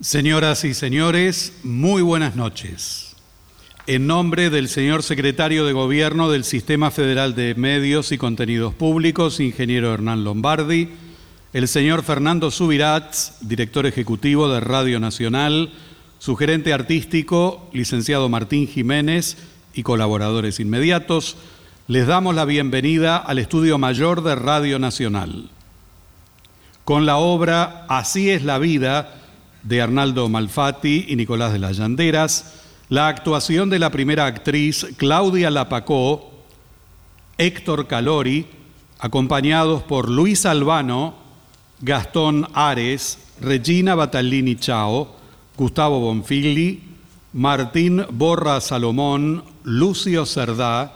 Señoras y señores, muy buenas noches. En nombre del señor secretario de Gobierno del Sistema Federal de Medios y Contenidos Públicos, ingeniero Hernán Lombardi, el señor Fernando Subirats, director ejecutivo de Radio Nacional, su gerente artístico, licenciado Martín Jiménez y colaboradores inmediatos, les damos la bienvenida al Estudio Mayor de Radio Nacional. Con la obra Así es la vida, de Arnaldo Malfatti y Nicolás de las Llanderas, la actuación de la primera actriz Claudia Lapacó, Héctor Calori, acompañados por Luis Albano, Gastón Ares, Regina Batallini Chao, Gustavo Bonfilli, Martín Borra Salomón, Lucio Cerdá,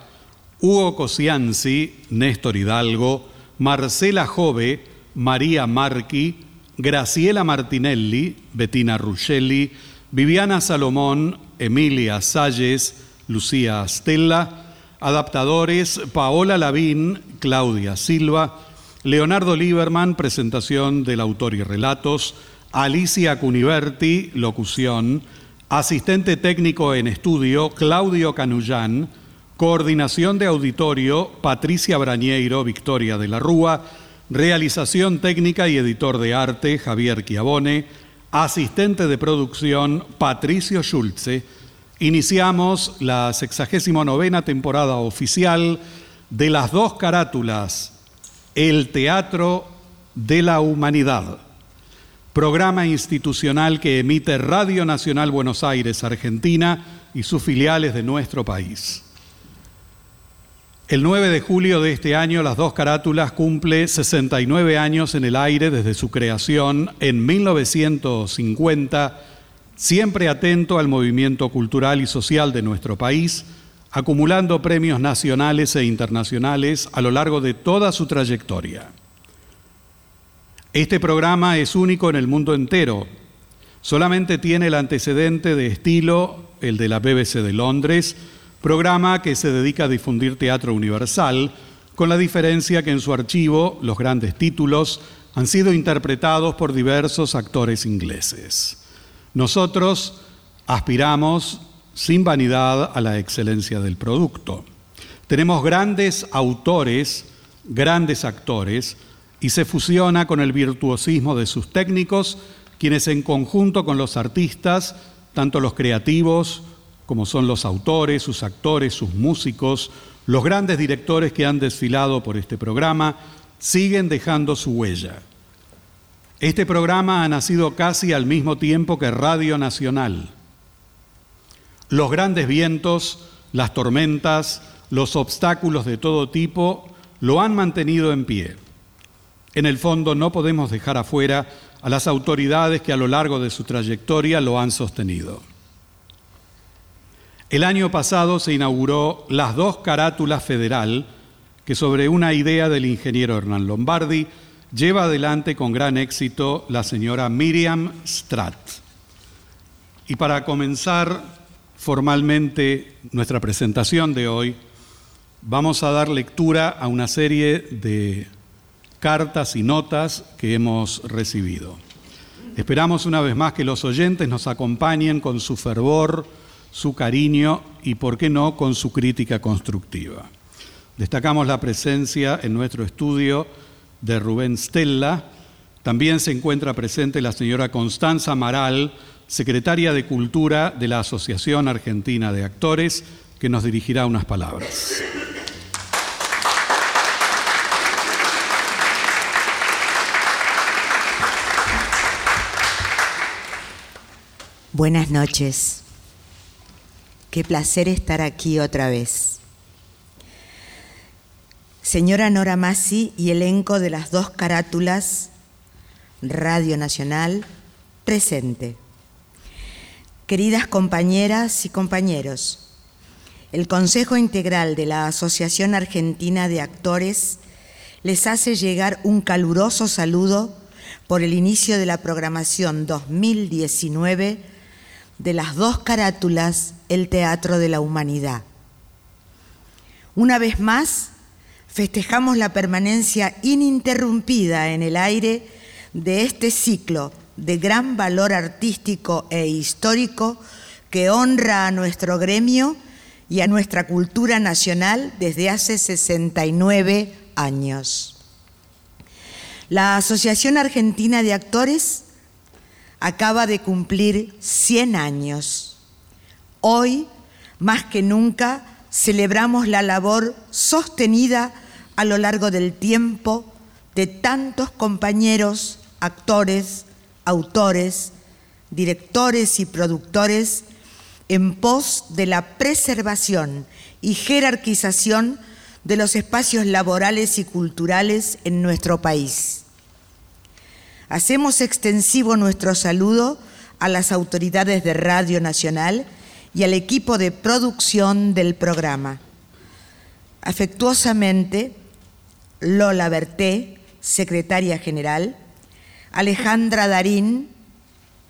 Hugo Cosianzi, Néstor Hidalgo, Marcela Jove, María Marqui, Graciela Martinelli, Bettina Ruscelli, Viviana Salomón, Emilia Salles, Lucía Stella, adaptadores Paola Lavín, Claudia Silva, Leonardo Lieberman, presentación del autor y relatos, Alicia Cuniverti, locución, asistente técnico en estudio, Claudio Canullán, coordinación de auditorio, Patricia Brañeiro, Victoria de la Rúa, Realización técnica y editor de arte, Javier Chiavone. Asistente de producción, Patricio Schulze. Iniciamos la 69 temporada oficial de las dos carátulas, El Teatro de la Humanidad, programa institucional que emite Radio Nacional Buenos Aires, Argentina y sus filiales de nuestro país. El 9 de julio de este año, Las Dos Carátulas cumple 69 años en el aire desde su creación en 1950, siempre atento al movimiento cultural y social de nuestro país, acumulando premios nacionales e internacionales a lo largo de toda su trayectoria. Este programa es único en el mundo entero. Solamente tiene el antecedente de estilo, el de la BBC de Londres, programa que se dedica a difundir teatro universal, con la diferencia que en su archivo los grandes títulos han sido interpretados por diversos actores ingleses. Nosotros aspiramos sin vanidad a la excelencia del producto. Tenemos grandes autores, grandes actores, y se fusiona con el virtuosismo de sus técnicos, quienes en conjunto con los artistas, tanto los creativos como son los autores, sus actores, sus músicos, los grandes directores que han desfilado por este programa, siguen dejando su huella. Este programa ha nacido casi al mismo tiempo que Radio Nacional. Los grandes vientos, las tormentas, los obstáculos de todo tipo lo han mantenido en pie. En el fondo no podemos dejar afuera a las autoridades que a lo largo de su trayectoria lo han sostenido. El año pasado se inauguró las dos carátulas federal que sobre una idea del ingeniero Hernán Lombardi lleva adelante con gran éxito la señora Miriam Stratt. Y para comenzar formalmente nuestra presentación de hoy, vamos a dar lectura a una serie de cartas y notas que hemos recibido. Esperamos una vez más que los oyentes nos acompañen con su fervor, su cariño y, por qué no, con su crítica constructiva. Destacamos la presencia en nuestro estudio de Rubén Stella. También se encuentra presente la señora Constanza Maral, secretaria de Cultura de la Asociación Argentina de Actores, que nos dirigirá unas palabras. Buenas noches. Qué placer estar aquí otra vez. Señora Nora Massi y elenco de las dos carátulas, Radio Nacional, presente. Queridas compañeras y compañeros, el Consejo Integral de la Asociación Argentina de Actores les hace llegar un caluroso saludo por el inicio de la programación 2019 de las dos carátulas el Teatro de la Humanidad. Una vez más, festejamos la permanencia ininterrumpida en el aire de este ciclo de gran valor artístico e histórico que honra a nuestro gremio y a nuestra cultura nacional desde hace 69 años. La Asociación Argentina de Actores acaba de cumplir 100 años. Hoy, más que nunca, celebramos la labor sostenida a lo largo del tiempo de tantos compañeros, actores, autores, directores y productores en pos de la preservación y jerarquización de los espacios laborales y culturales en nuestro país. Hacemos extensivo nuestro saludo a las autoridades de Radio Nacional y al equipo de producción del programa. Afectuosamente, Lola Berté, secretaria general, Alejandra Darín,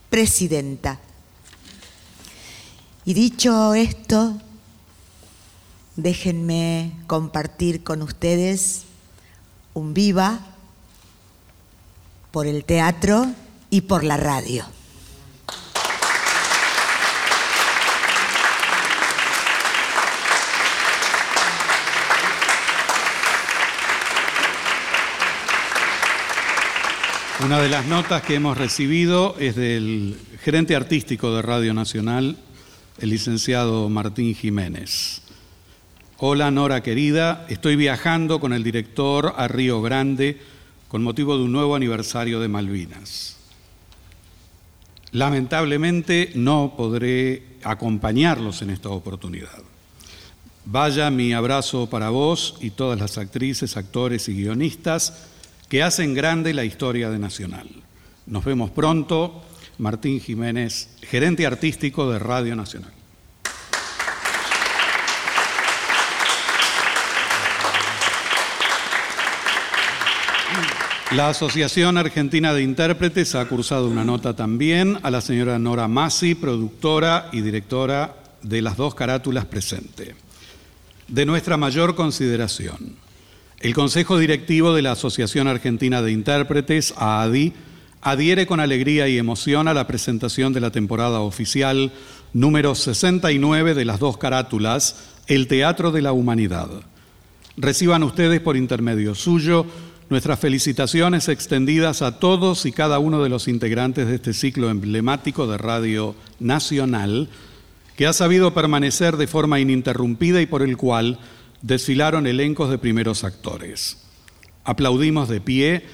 presidenta. Y dicho esto, déjenme compartir con ustedes un viva por el teatro y por la radio. Una de las notas que hemos recibido es del gerente artístico de Radio Nacional, el licenciado Martín Jiménez. Hola Nora querida, estoy viajando con el director a Río Grande con motivo de un nuevo aniversario de Malvinas. Lamentablemente no podré acompañarlos en esta oportunidad. Vaya mi abrazo para vos y todas las actrices, actores y guionistas que hacen grande la historia de Nacional. Nos vemos pronto. Martín Jiménez, gerente artístico de Radio Nacional. La Asociación Argentina de Intérpretes ha cursado una nota también a la señora Nora Massi, productora y directora de las dos carátulas presente. De nuestra mayor consideración, el Consejo Directivo de la Asociación Argentina de Intérpretes, AADI, adhiere con alegría y emoción a la presentación de la temporada oficial número 69 de las dos carátulas, El Teatro de la Humanidad. Reciban ustedes por intermedio suyo nuestras felicitaciones extendidas a todos y cada uno de los integrantes de este ciclo emblemático de Radio Nacional, que ha sabido permanecer de forma ininterrumpida y por el cual desfilaron elencos de primeros actores. Aplaudimos de pie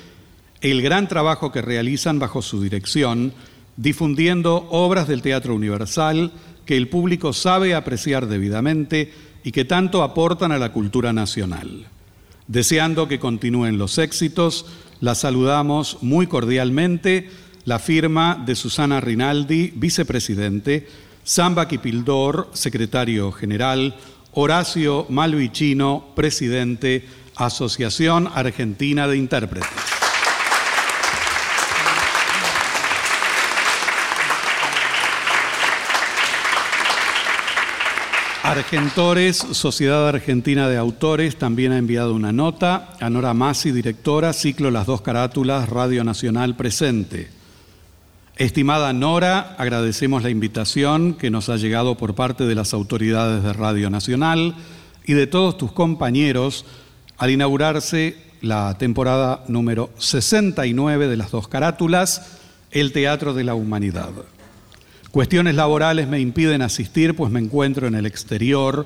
el gran trabajo que realizan bajo su dirección, difundiendo obras del Teatro Universal que el público sabe apreciar debidamente y que tanto aportan a la cultura nacional. Deseando que continúen los éxitos, la saludamos muy cordialmente la firma de Susana Rinaldi, vicepresidente, Samba Kipildor, secretario general, Horacio Malvicino, presidente, Asociación Argentina de Intérpretes. Argentores, Sociedad Argentina de Autores, también ha enviado una nota. A Nora Masi, directora, ciclo Las dos carátulas, Radio Nacional presente. Estimada Nora, agradecemos la invitación que nos ha llegado por parte de las autoridades de Radio Nacional y de todos tus compañeros al inaugurarse la temporada número 69 de las dos carátulas, El Teatro de la Humanidad. Cuestiones laborales me impiden asistir, pues me encuentro en el exterior,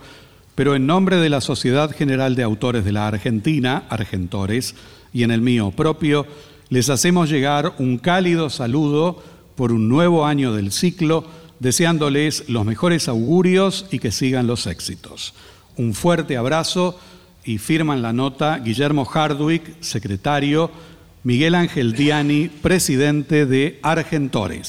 pero en nombre de la Sociedad General de Autores de la Argentina, Argentores, y en el mío propio, les hacemos llegar un cálido saludo por un nuevo año del ciclo, deseándoles los mejores augurios y que sigan los éxitos. Un fuerte abrazo y firman la nota Guillermo Hardwick, secretario, Miguel Ángel Diani, presidente de Argentores.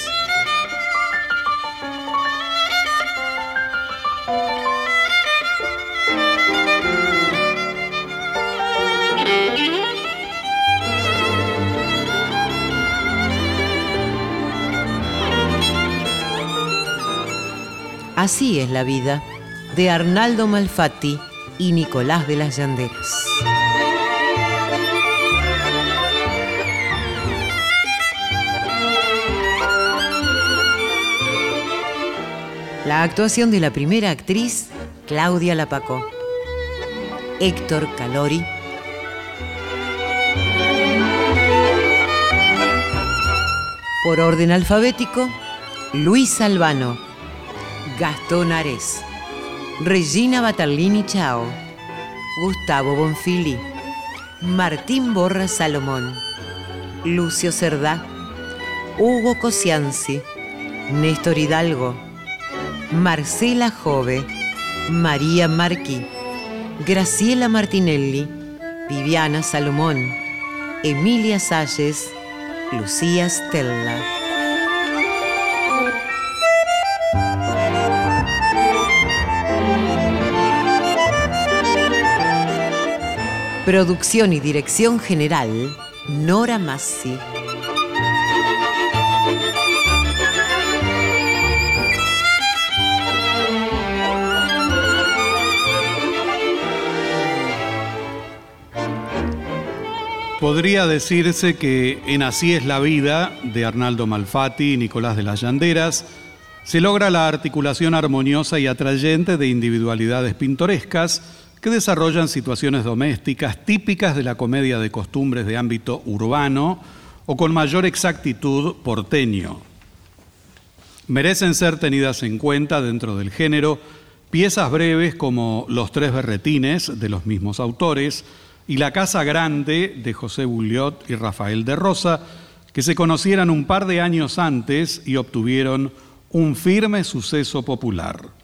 Así es la vida de Arnaldo Malfatti y Nicolás de las Llanderas. La actuación de la primera actriz, Claudia Lapaco. Héctor Calori. Por orden alfabético, Luis Albano. Gastón Ares, Regina Batarlini Chao, Gustavo Bonfili, Martín Borra Salomón, Lucio Cerdá, Hugo Cosianzi, Néstor Hidalgo, Marcela Jove, María Marqui, Graciela Martinelli, Viviana Salomón, Emilia Salles, Lucía Stella. Producción y dirección general, Nora Massi. Podría decirse que en Así es la vida de Arnaldo Malfatti y Nicolás de las Llanderas se logra la articulación armoniosa y atrayente de individualidades pintorescas que desarrollan situaciones domésticas típicas de la comedia de costumbres de ámbito urbano o con mayor exactitud porteño. Merecen ser tenidas en cuenta dentro del género piezas breves como Los tres berretines de los mismos autores y La Casa Grande de José Bulliot y Rafael de Rosa, que se conocieran un par de años antes y obtuvieron un firme suceso popular.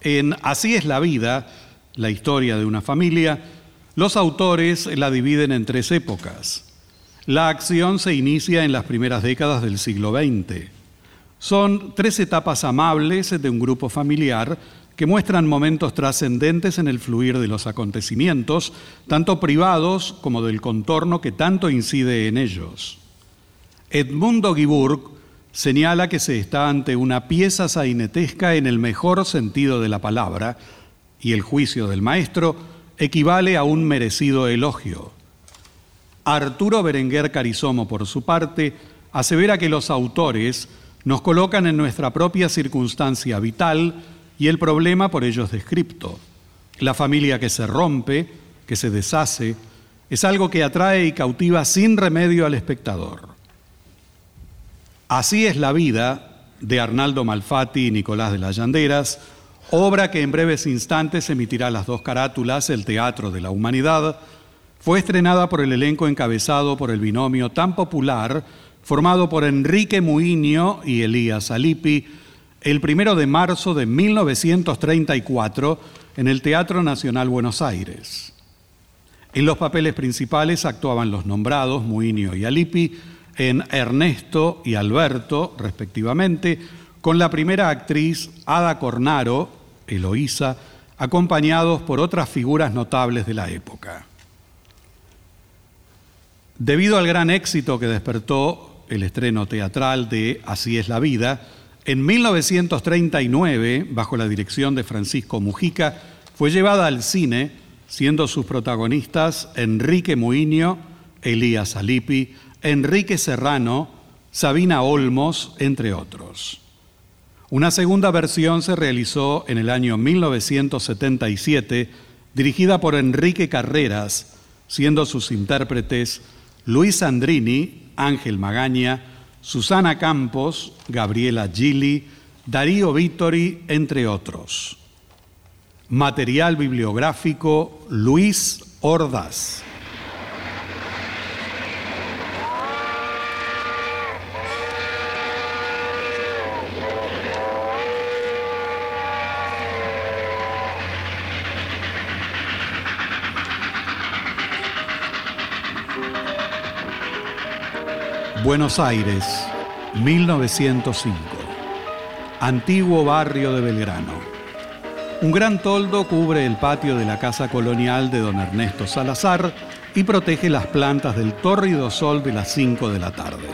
En Así es la vida, la historia de una familia, los autores la dividen en tres épocas. La acción se inicia en las primeras décadas del siglo XX. Son tres etapas amables de un grupo familiar que muestran momentos trascendentes en el fluir de los acontecimientos, tanto privados como del contorno que tanto incide en ellos. Edmundo Guibourg señala que se está ante una pieza sainetesca en el mejor sentido de la palabra, y el juicio del maestro equivale a un merecido elogio. Arturo Berenguer Carizomo, por su parte, asevera que los autores nos colocan en nuestra propia circunstancia vital y el problema por ellos descripto. La familia que se rompe, que se deshace, Es algo que atrae y cautiva sin remedio al espectador. Así es la vida de Arnaldo Malfatti y Nicolás de las Llanderas, obra que en breves instantes emitirá las dos carátulas, El Teatro de la Humanidad, fue estrenada por el elenco encabezado por el binomio tan popular formado por Enrique Muiño y Elías Alipi, el primero de marzo de 1934 en el Teatro Nacional Buenos Aires. En los papeles principales actuaban los nombrados Muiño y Alipi en Ernesto y Alberto, respectivamente, con la primera actriz Ada Cornaro, Eloísa, acompañados por otras figuras notables de la época. Debido al gran éxito que despertó el estreno teatral de Así es la vida, en 1939, bajo la dirección de Francisco Mujica, fue llevada al cine, siendo sus protagonistas Enrique Muiño, Elías Alipi, Enrique Serrano, Sabina Olmos, entre otros. Una segunda versión se realizó en el año 1977, dirigida por Enrique Carreras, siendo sus intérpretes Luis Andrini, Ángel Magaña, Susana Campos, Gabriela Gili, Darío Vittori, entre otros. Material bibliográfico Luis Ordaz. Buenos Aires, 1905. Antiguo barrio de Belgrano. Un gran toldo cubre el patio de la casa colonial de don Ernesto Salazar y protege las plantas del tórrido sol de las 5 de la tarde.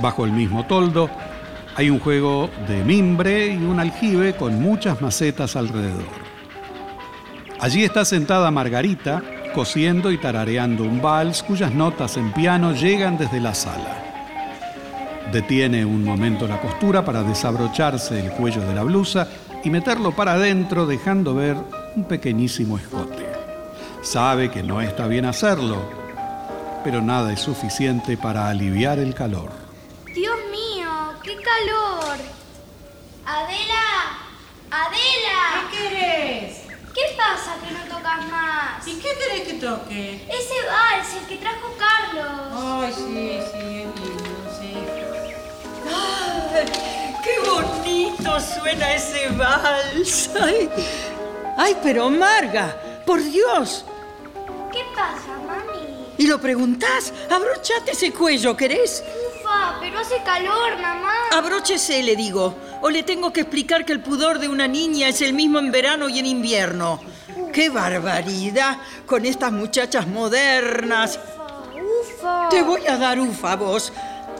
Bajo el mismo toldo hay un juego de mimbre y un aljibe con muchas macetas alrededor. Allí está sentada Margarita, cosiendo y tarareando un vals cuyas notas en piano llegan desde la sala. Detiene un momento la costura para desabrocharse el cuello de la blusa y meterlo para adentro dejando ver un pequeñísimo escote. Sabe que no está bien hacerlo, pero nada es suficiente para aliviar el calor. Dios mío, qué calor. Adela, Adela. ¿Qué querés? ¿Qué pasa que no tocas más? ¿Y qué querés que toque? Ese vals, el que trajo Carlos. Ay, sí, sí, es lindo, sí. ¡Ay, qué bonito suena ese vals! Ay, ay, pero Marga, por Dios. ¿Qué pasa, mami? ¿Y lo preguntás? Abrochate ese cuello, ¿querés? Ufa, pero hace calor, mamá. Abróchese, le digo. O le tengo que explicar que el pudor de una niña es el mismo en verano y en invierno. ¡Qué barbaridad con estas muchachas modernas! Ufa. Te voy a dar ufa a vos.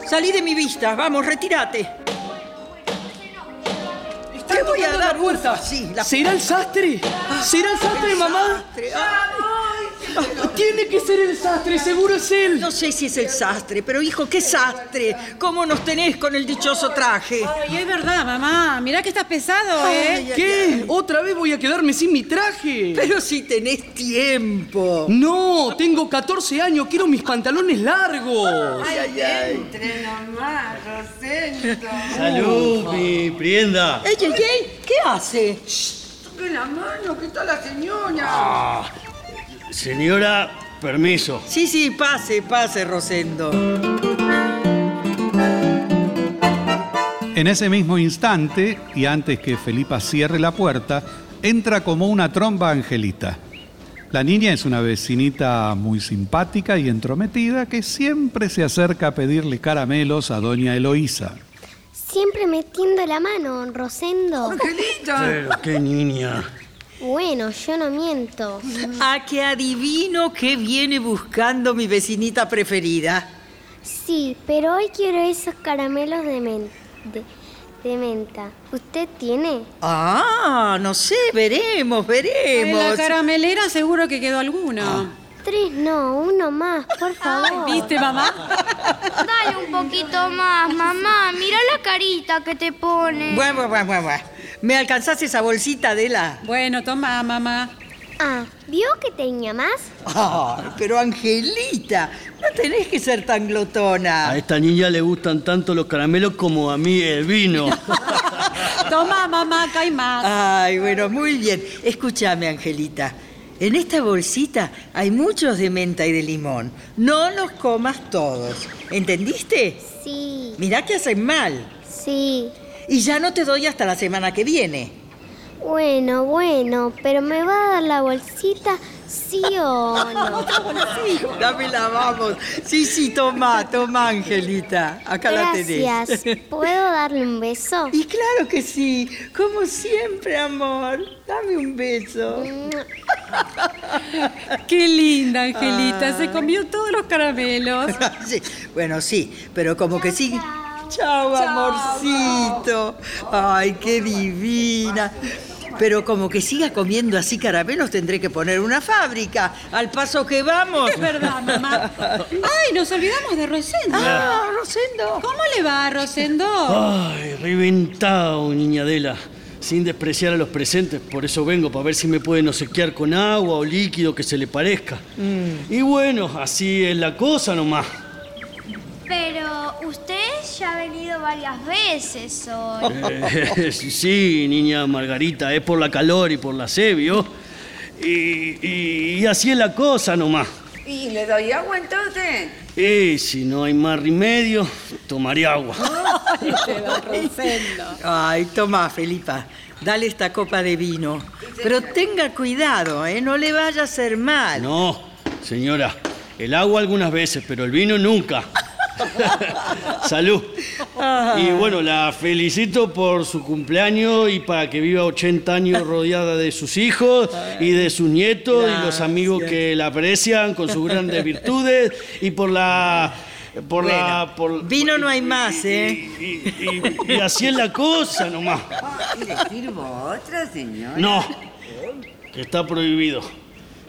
Salí de mi vista, vamos, retírate. Te voy a dar ufa, sí. la- ¿Será el sastre? ¿Será el sastre, mamá? Sastre, ay. Ah, Tiene que ser el sastre, seguro es él. No sé si es el sastre, pero hijo, qué sastre. ¿Cómo nos tenés con el dichoso traje? Ay, es verdad, mamá. Mirá que estás pesado, Ay, ¿eh? ay, ¿Qué? ¿Otra vez voy a quedarme sin mi traje? Pero si tenés tiempo. No, tengo 14 años, quiero mis pantalones largos. Ay, ay. Entre nomás, Rosendo. Salud, mi prienda. Ey, ey, ey, ¿qué hace? Toque la mano, que está la señora. Ah, señora, permiso. Sí, sí, pase, pase, Rosendo. En ese mismo instante, y antes que Felipa cierre la puerta, entra como una tromba Angelita. La niña es una vecinita muy simpática y entrometida que siempre se acerca a pedirle caramelos a doña Eloísa. Siempre metiendo la mano, Rosendo. Pero qué niña. Bueno, yo no miento. A que adivino qué viene buscando mi vecinita preferida. Sí, pero hoy quiero esos caramelos de, men- de, de menta. ¿Usted tiene? Ah, no sé, veremos, En veremos. la caramelera seguro que quedó alguno. Tres no, uno más, por favor. ¿Viste, mamá? Dale un poquito más, mamá. Mira la carita que te pone. Bueno, bueno, bueno, bueno. ¿Me alcanzás esa bolsita de la? Bueno, toma, mamá. Ah, ¿vio que tenía más? Ay, pero Angelita, no tenés que ser tan glotona. A esta niña le gustan tanto los caramelos como a mí el vino. Toma, mamá, acá hay más. Ay, bueno, muy bien. Escúchame, Angelita. En esta bolsita hay muchos de menta y de limón. No los comas todos. ¿Entendiste? Sí, Mirá que hacen mal. sí. Y ya no te doy hasta la semana que viene. Bueno, bueno, pero ¿me va a dar la bolsita sí o no? Dámela, vamos. Sí, sí, toma, toma, Angelita. Acá la Gracias. tenés. ¿Puedo darle un beso? Y claro que sí. Como siempre, amor. Dame un beso. Qué linda, Angelita. Se comió todos los caramelos. Sí, Bueno, sí, pero como que sí. Chao, amorcito. Ay, qué divina. Pero como que siga comiendo así caramelos, tendré que poner una fábrica. Al paso que vamos. Es verdad, mamá. Ay, nos olvidamos de Rosendo. Ah, Rosendo. ¿Cómo le va, Rosendo? Ay, reventado, niñadela. Sin despreciar a los presentes, por eso vengo, para ver si me pueden obsequiar con agua o líquido que se le parezca. Y bueno, así es la cosa nomás. Pero usted ya ha venido varias veces hoy. Eh, sí, niña Margarita, es por la calor y por la sed, ¿vio? Y, y- y así es la cosa nomás. ¿Y le doy agua entonces? Y si no hay más remedio, tomaré agua. Rosendo. Ay, toma, Felipa. Dale esta copa de vino. Pero tenga cuidado, ¿eh? No le vaya a hacer mal. No, señora, el agua algunas veces, pero el vino nunca. Salud. Y bueno, la felicito por su cumpleaños y para que viva 80 años rodeada de sus hijos y de sus nietos y los amigos que la aprecian con sus grandes virtudes y por la... Por la... Por, Vino no hay más, ¿eh? y, y- y así es la cosa nomás. ¿Le sirvo otra, señora? No, que está prohibido.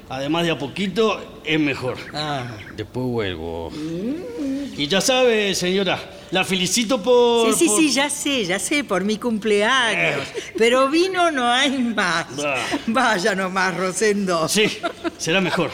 Además de a poquito, es mejor. Ah. Después vuelvo. Y ya sabe, señora, la felicito por... Sí, sí, por- sí, ya sé, ya sé, por mi cumpleaños. Pero vino no hay más. Ah. Vaya nomás, Rosendo. Sí, será mejor.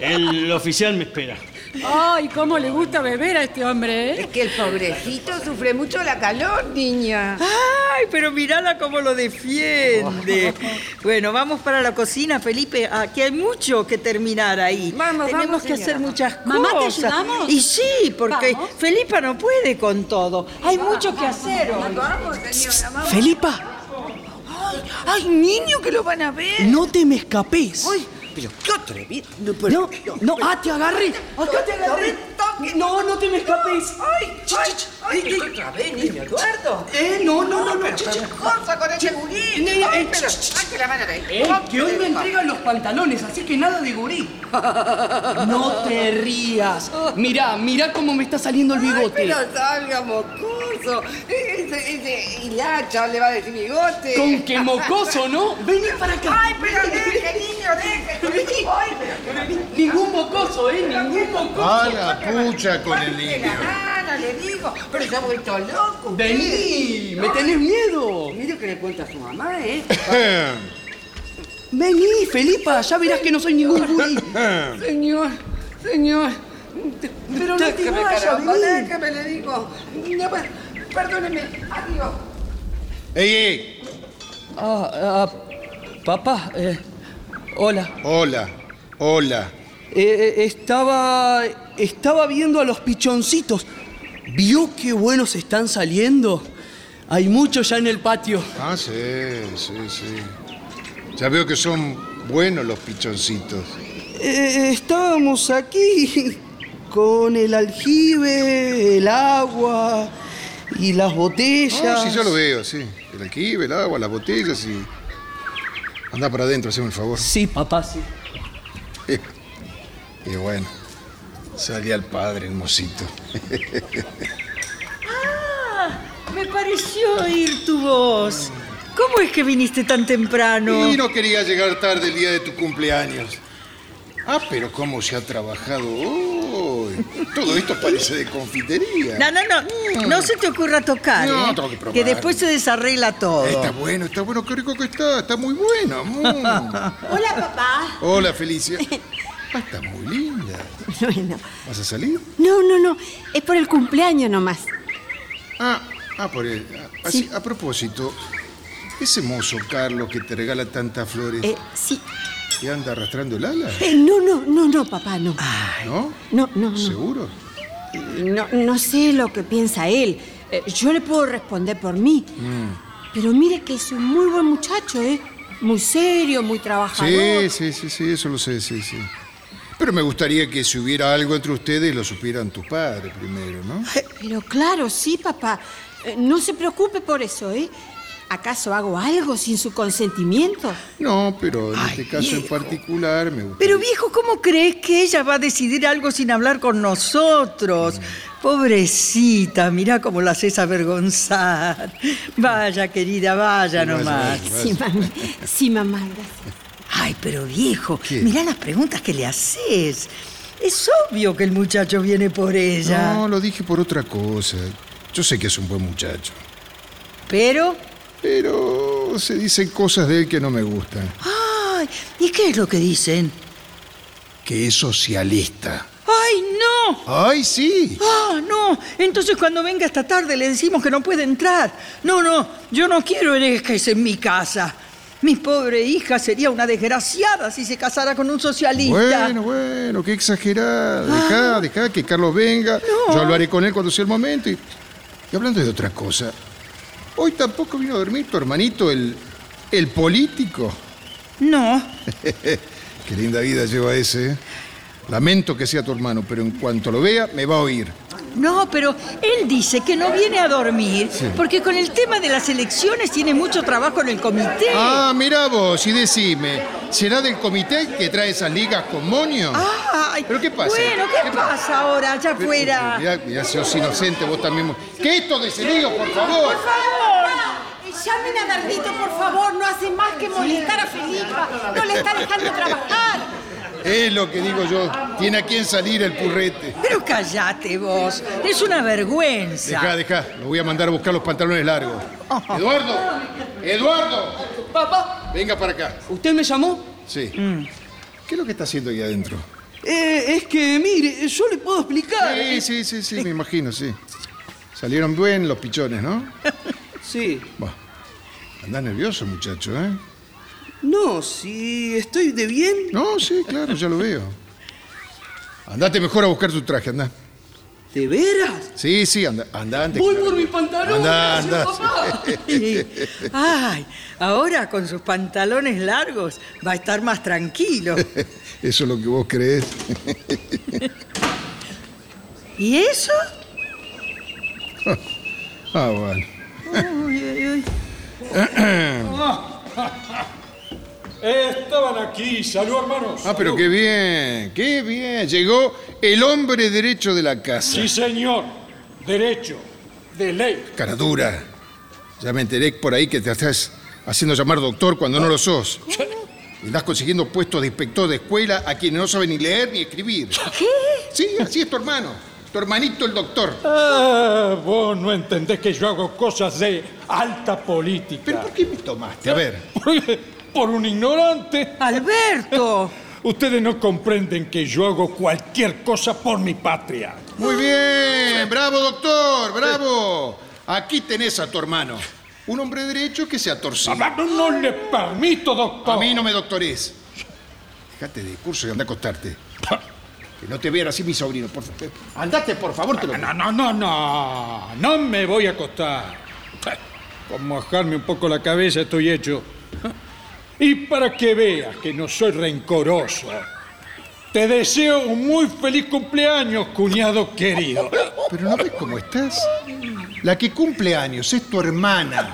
El oficial me espera. Ay, cómo le gusta beber a este hombre, ¿eh? Es que el pobrecito sufre mucho la calor, niña. Ay, pero mirala cómo lo defiende. Bueno, vamos para la cocina, Felipe. Aquí hay mucho que terminar ahí. Vamos, Tenemos vamos, que hacer muchas cosas. Mamá, ¿te ayudamos? Y sí, porque Vamos. Felipa no puede con todo. Hay mucho que hacer hoy. Señora. Felipa, Ay, niño, que lo van a ver. no te me escapes. Ay, pero qué atrevido. No, no, ah, te agarré. Acá te agarré. No, no te me escapes. Ay, ay, ay, ay, otra vez, niño Eduardo. Eh, no, no, no, no. Cosa con ese gurí. Ay, eh, pero, ch- ay, que la a ver. Eh, que hoy me entregan los pantalones, así que nada de gurí. No te rías. Mirá, mirá cómo me está saliendo el Ay, bigote. pero salga mocoso. Ese, ese hilacha le va a decir bigote. Con que mocoso, ¿no? Vení para acá. Ay, pero deje, niño, deje. Ay, pero que me Ningún mocoso, ¿eh? Ningún mocoso. Pucha con el niño. gana, le digo. Pero se ha vuelto loco. usted. Vení, me tenés miedo. Mire que le cuenta a su mamá, ¿eh? Vení, Felipa, ya verás que no soy ningún gurí. Señor, señor. Pero no te vayas, caramba, vení. déjeme, le digo. No, per- perdóneme, adiós. ¡Ey, ey! Ah, ah, papá, eh, hola. Hola, hola. Eh, eh, estaba. Estaba viendo a los pichoncitos. ¿Vio qué buenos están saliendo? Hay muchos ya en el patio. Ah, sí, sí, sí. Ya veo que son buenos los pichoncitos. Eh, estábamos aquí con el aljibe, el agua y las botellas. Ah, sí, yo lo veo, sí. El alquive, el agua, las botellas y... Anda para adentro, haceme el favor. Sí, papá, sí. Y bueno, salía el padre, el mocito. Ah, me pareció oír tu voz. ¿Cómo es que viniste tan temprano? Y no quería llegar tarde el día de tu cumpleaños. Ah, pero cómo se ha trabajado hoy. Todo esto parece de confitería. No, no, no. No se te ocurra tocar, No, ¿eh? tengo que probar. Que después se desarregla todo. Está bueno, está bueno, qué rico que está, está muy bueno. mm. Hola, papá. Hola, Felicia. Ah, está muy linda. Bueno, ¿Vas a salir? no, no, no. Es por el cumpleaños nomás. Ah, ah, por el. ah, así, A propósito, ese mozo Carlos que te regala tantas flores, Eh, sí. ¿te anda arrastrando el ala? Eh, no, no, no, no, papá, no. ¿No? No, no, no. ¿Seguro? No, no sé lo que piensa él. Eh, yo le puedo responder por mí. Mm. Pero mire que es un muy buen muchacho, ¿eh? Muy serio, muy trabajador. Sí, sí, sí, sí, eso lo sé, sí, sí. Pero me gustaría que si hubiera algo entre ustedes lo supieran tus padres primero, ¿no? Pero claro, sí, papá. Eh, no se preocupe por eso, ¿eh? ¿Acaso hago algo sin su consentimiento? No, pero en este caso en particular me gusta. Pero viejo, ¿cómo crees que ella va a decidir algo sin hablar con nosotros? Pobrecita, mira cómo la haces avergonzar. Vaya, querida, vaya Sí, vaya, nomás. vaya, Sí, mami. Sí, mamá, gracias. Ay, pero viejo, ¿Qué? mirá las preguntas que le haces. Es obvio que el muchacho viene por ella. No, lo dije por otra cosa. Yo sé que es un buen muchacho. Pero, Pero se dicen cosas de él que no me gustan. ay, ¿y qué es lo que dicen? Que es socialista. ¡Ay, no! ¡Ay, sí! ¡Ah, no! Entonces cuando venga esta tarde le decimos que no puede entrar. No, no, yo no quiero herejes en mi casa. Mi pobre hija sería una desgraciada si se casara con un socialista. Bueno, bueno, qué exagerada. Dejá, dejá que Carlos venga. Yo hablaré con él cuando sea el momento. Y, y hablando de otra cosa, hoy tampoco vino a dormir tu hermanito, el, el político. No, Qué linda vida lleva ese. ¿eh? Lamento que sea tu hermano, pero en cuanto lo vea, me va a oír. No, pero él dice que no viene a dormir porque con el tema de las elecciones tiene mucho trabajo en el comité. Ah, mira vos, y decime, ¿será del comité que trae esas ligas con moño? Ay, ¿Pero qué pasa? Bueno, ¿qué, pasa ahora allá afuera? Mirá, mirá, sos inocente vos también. ¿Qué esto de ese lío, por favor? Llamen a Dardito, por favor. No hace más que molestar a Felipa. No le está dejando trabajar. Es lo que digo yo. Tiene a quién salir el purrete. Pero callate vos, es una vergüenza. Deja, deja. Lo voy a mandar a buscar los pantalones largos. Eduardo, Eduardo, Papá, venga para acá. ¿usted me llamó? Sí. ¿Qué es lo que está haciendo ahí adentro? Eh, es que, mire, yo le puedo explicar. Sí, sí, sí, sí, me imagino, sí. Salieron bien los pichones, ¿no? Sí. Bah, andás nervioso, muchacho, ¿eh? No, si estoy de bien. No, sí, claro, ya lo veo. Andate mejor a buscar tu traje, anda. ¿De veras? Sí, sí, anda, anda antes. Voy por mi pantalón. Anda, anda. papá. Ay, ahora con sus pantalones largos va a estar más tranquilo. Eso es lo que vos crees. ¿Y eso? Ah, bueno. Uy, uy, uy. Estaban aquí, salud hermanos. Ah, pero qué bien, qué bien. Llegó el hombre derecho de la casa. Sí, señor. Derecho. De ley. Cara dura. Ya me enteré por ahí que te estás haciendo llamar doctor cuando no lo sos. Y Estás consiguiendo puestos de inspector de escuela a quienes no saben ni leer ni escribir. ¿Qué? Sí, así es tu hermano. Tu hermanito el doctor. Ah, vos no entendés que yo hago cosas de alta política. ¿Pero por qué me tomaste? A ver. Por un ignorante. Alberto. Ustedes no comprenden que yo hago cualquier cosa por mi patria. Muy bien, bravo doctor, bravo. Aquí tenés a tu hermano. Un hombre derecho que se ha torcido. Ah, No, no le permito, doctor. A mí no me doctores. Dejate de curso y anda a acostarte. Que no te vean así mi sobrino, por favor. Andate, por favor, te lo No, no, no, no. No me voy a acostar. Con mojarme un poco la cabeza estoy hecho. Y para que veas que no soy rencoroso, te deseo un muy feliz cumpleaños, cuñado querido. Pero no ves cómo estás. La que cumple años es tu hermana.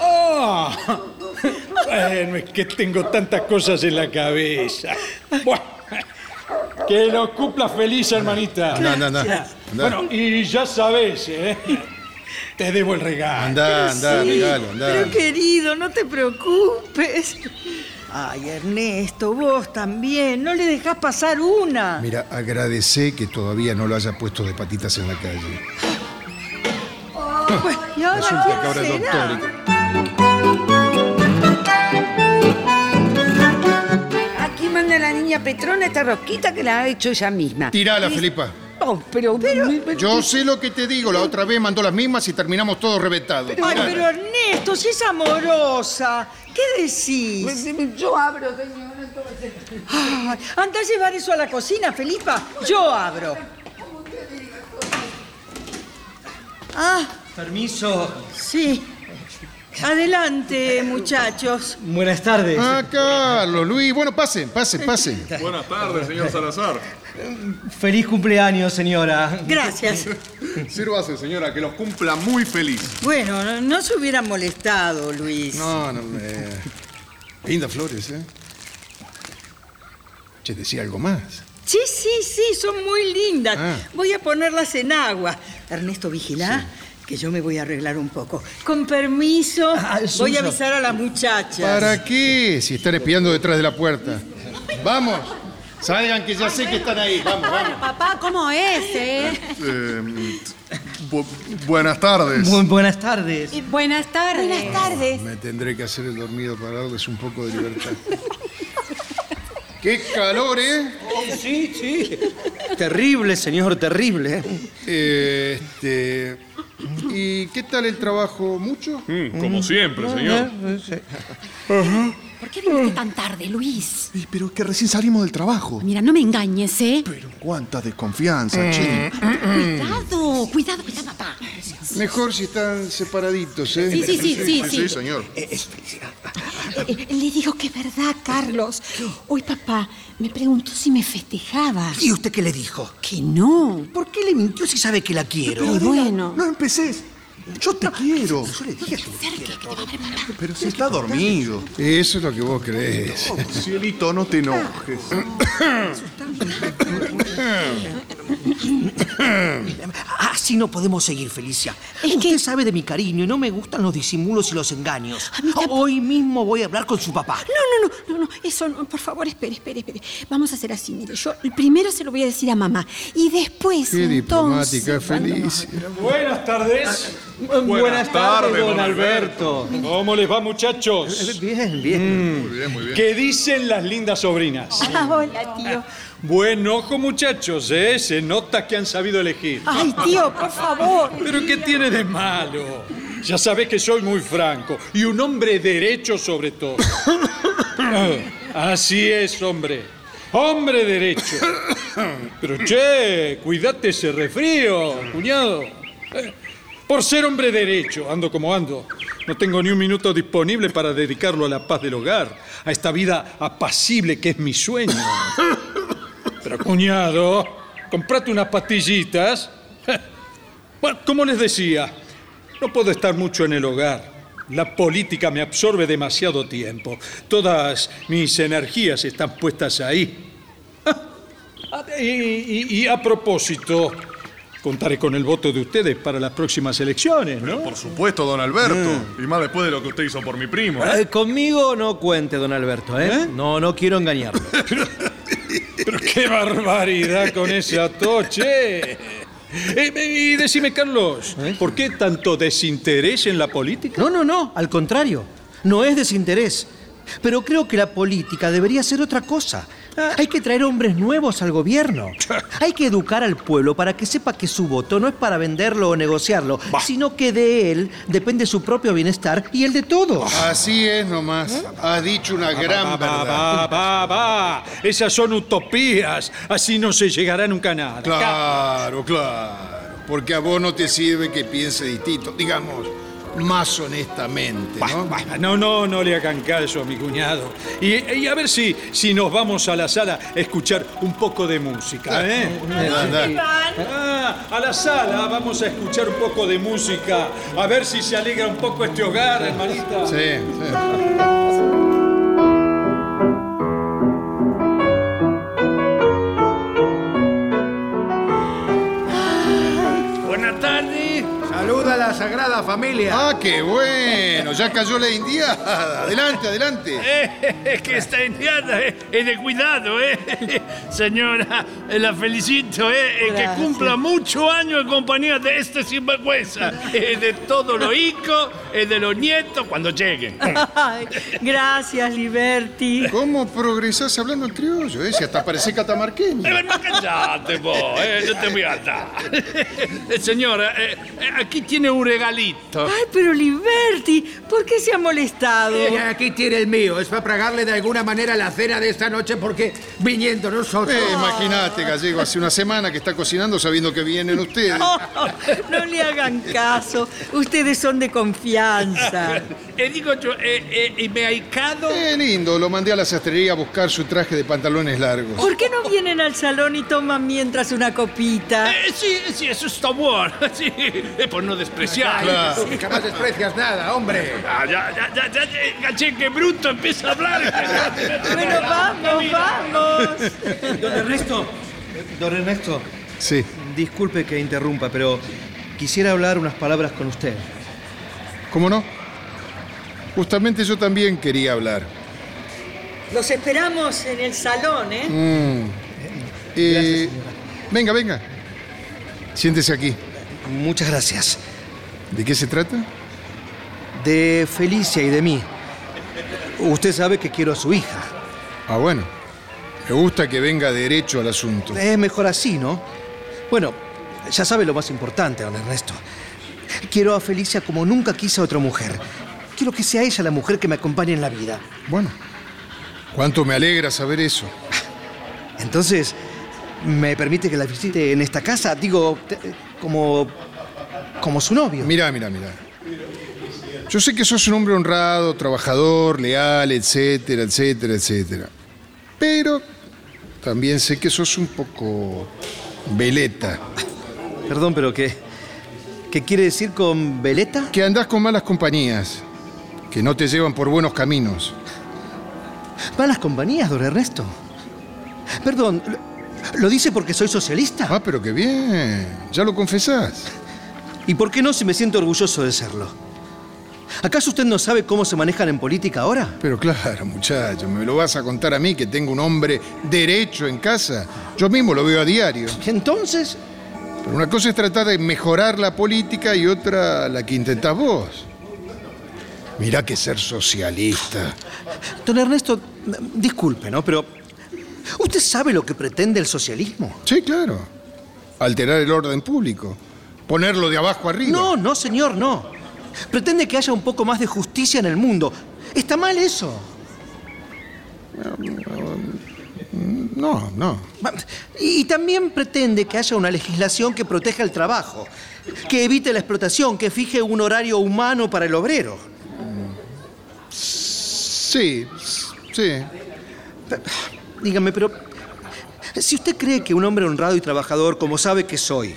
Ah, bueno, es que tengo tantas cosas en la cabeza. Bueno, que lo cumpla feliz, hermanita. Anda, anda, anda. Anda. Bueno, y ya sabes, ¿eh? Te debo el regalo. Anda, anda, Sí, regalo, anda. Pero querido, no te preocupes. Ay, Ernesto, vos también. No le dejás pasar una. Mira, agradecé que todavía no lo haya puesto de patitas en la calle. Pues, ¿y ahora Resulta quién que ahora es será? doctor. Aquí manda la niña Petrona esta rosquita que la ha hecho ella misma. Tirala, Y- Felipa. Oh, pero, Yo sé lo que te digo, la otra vez mandó las mismas y terminamos todos reventados. Ay, pero Ernesto, si es amorosa. ¿Qué decís? Yo abro, señor, entonces. Ay, anda a llevar eso a la cocina, Felipa. Yo abro. Ah, Permiso. sí. Adelante, muchachos. Buenas tardes. Ah, Carlos, Luis, bueno, pasen, pasen, pasen. Buenas tardes, señor Salazar. Feliz cumpleaños, señora. Gracias. Sírvase, señora, que los cumpla muy feliz. Bueno, no, no se hubieran molestado, Luis. No, no, eh, Lindas flores, ¿eh? Che, decía algo más. Sí, sí, sí, son muy lindas. Ah. Voy a ponerlas en agua. Ernesto, vigila, que yo me voy a arreglar un poco. Con permiso, Ah, voy a avisar a las muchachas. ¿Para qué? Si están espiando detrás de la puerta. Vamos, salgan que ya sé que están ahí. Vamos, vamos. Papá, ¿cómo es, eh? Eh, bu- buenas tardes. Bu- buenas tardes. Y buenas tardes. Buenas tardes. Me tendré que hacer el dormido para darles un poco de libertad. ¡Qué calor, eh! sí, sí. Terrible, señor, terrible. Eh, Este. ¿Y qué tal el trabajo? ¿Mucho? Mm, como siempre, señor. ¿Por qué viniste tan tarde, Luis? Pero es que recién salimos del trabajo. Mira, no me engañes, ¿eh? Cuánta desconfianza, Mm. che. Cuidado, cuidado, cuidado, papá. Mejor si están separaditos, ¿eh? Sí, sí, sí, sí, sí. Sí, señor. Eh, eh, le digo que es verdad, Carlos. Hoy papá me preguntó si me festejaba. ¿Y usted qué le dijo? Que no. ¿Por qué le mintió si sabe que la quiero? Y bueno. No empeces. Yo te quiero. Yo le dije que Pero si está dormido. Eso es lo que vos crees. Cielito, no te enojes. Así no podemos seguir, Felicia. Usted sabe de mi cariño y no me gustan los disimulos y los engaños. Hoy mismo voy a hablar con su papá. No, no, no, no, no, eso no, por favor, espere, espere, espere. Vamos a hacer así, mire, yo primero se lo voy a decir a mamá y después Qué entonces... diplomática, feliz. Buenas tardes. Buenas, tardes, don Alberto. ¿Cómo les va, muchachos? Bien, bien. Muy bien, muy bien. ¿Qué dicen las lindas sobrinas? Ah, hola, tío. Buen ojo, muchachos, ¿eh? Se nota que han sabido elegir. Ay, tío, por favor. ¿Pero qué tiene de malo? Ya sabes que soy muy franco y un hombre derecho sobre todo. Así es, hombre. Hombre derecho. Pero che, cuídate ese resfrío, cuñado. Por ser hombre derecho, ando como ando. No tengo ni un minuto disponible para dedicarlo a la paz del hogar, a esta vida apacible que es mi sueño. Pero cuñado, comprate unas pastillitas. Bueno, como les decía, no puedo estar mucho en el hogar. La política me absorbe demasiado tiempo. Todas mis energías están puestas ahí. Ah, Y, y- y a propósito, contaré con el voto de ustedes para las próximas elecciones, ¿no? Por supuesto, don Alberto. Y más después de lo que usted hizo por mi primo. ¿eh? Eh, conmigo no cuente, don Alberto, ¿eh? No, no quiero engañarlo. Pero qué barbaridad con ese atoche. Eh, y decime, Carlos, ¿por qué tanto desinterés en la política? No, no, no, al contrario. No es desinterés. Pero creo que la política debería ser otra cosa. Hay que traer hombres nuevos al gobierno. Hay que educar al pueblo para que sepa que su voto no es para venderlo o negociarlo, sino que de él depende su propio bienestar y el de todos. Así es nomás. Has dicho una gran Va, va, verdad. va, va, va. Esas son utopías. Así no se llegará nunca a nada. Claro, claro. Porque a vos no te sirve que piense distinto. Digamos, más honestamente, ¿no? No, no, no le hagan caso a mi cuñado. Y, y a ver si, si nos vamos a la sala a escuchar un poco de música, ¿eh? Ah, a la sala vamos a escuchar un poco de música. A ver si se alegra un poco este hogar, hermanita. Sí, sí. Buenas tardes. Saluda a la Sagrada Familia. Ah, qué bueno. Ya cayó la indiada. Adelante, adelante. Eh, que esta indiada eh, es de cuidado, ¿eh? Señora, eh, la felicito, ¿eh? eh, Que cumpla muchos años en compañía de este sinvergüenza. eh, de todos los hijos, eh, de los nietos, cuando lleguen. Ay, gracias, Liberty. ¿Cómo progresás hablando en criollo? Eh? Si hasta parece catamarqueño. Eh, no, callate vos, eh, yo te voy a. Eh, Señora, aquí tiene un regalito. Ay, pero Liberty, ¿por qué se ha molestado? Eh, aquí tiene el mío. Es para pagarle de alguna manera la cena de esta noche porque viniendo nosotros. Eh, Imagínate, gallego, hace una semana que está cocinando sabiendo que vienen ustedes. No, no le hagan caso. Ustedes son de confianza. Eh, digo yo, eh, eh, y me ha icado. Eh, lindo, lo mandé a la sastrería a buscar su traje de pantalones largos. ¿Por qué no vienen al salón y toman mientras una copita? Eh, sí, sí, eso está bueno. Sí, eh, por no despreciar. Claro. Tú Jamás desprecias nada, hombre. Ah, ya, ya, ya, ya, ya, caché que bruto empieza a hablar. Bueno, vamos, vamos. Don Ernesto, don Ernesto, Sí. disculpe que interrumpa, pero quisiera hablar unas palabras con usted. ¿Cómo no? Justamente yo también quería hablar. Los esperamos en el salón, ¿eh? Mm. Eh, venga, venga. Siéntese aquí. Muchas gracias. ¿De qué se trata? De Felicia y de mí. Usted sabe que quiero a su hija. Ah, bueno. Me gusta que venga derecho al asunto. Es mejor así, ¿no? Bueno, ya sabe lo más importante, don Ernesto. Quiero a Felicia como nunca quise a otra mujer. Quiero que sea ella la mujer que me acompañe en la vida. Bueno, cuánto me alegra saber eso. Entonces, ¿me permite que la visite en esta casa? Digo, como. como su novio. Mira, mira, mira. Yo sé que sos un hombre honrado, trabajador, leal, etcétera, etcétera, etcétera. Pero también sé que sos un poco veleta. Perdón, pero ¿qué, ¿qué quiere decir con veleta? Que andás con malas compañías, que no te llevan por buenos caminos. Malas compañías, don Ernesto. Perdón, ¿lo, lo dice porque soy socialista? Ah, pero qué bien. Ya lo confesás. ¿Y por qué no si me siento orgulloso de serlo? ¿Acaso usted no sabe cómo se manejan en política ahora? Pero claro, muchacho, ¿me lo vas a contar a mí que tengo un hombre derecho en casa? Yo mismo lo veo a diario. Entonces, Pero una cosa es tratar de mejorar la política y otra la que intentás vos. Mirá que ser socialista. don Ernesto, disculpe, ¿no? Pero ¿usted sabe lo que pretende el socialismo? Sí, claro. Alterar el orden público. Ponerlo de abajo arriba. No, no, señor, no. Pretende que haya un poco más de justicia en el mundo. ¿Está mal eso? No, no. Y también pretende que haya una legislación que proteja el trabajo, que evite la explotación, que fije un horario humano para el obrero. Sí, sí. Dígame, pero si usted cree que un hombre honrado y trabajador, como sabe que soy,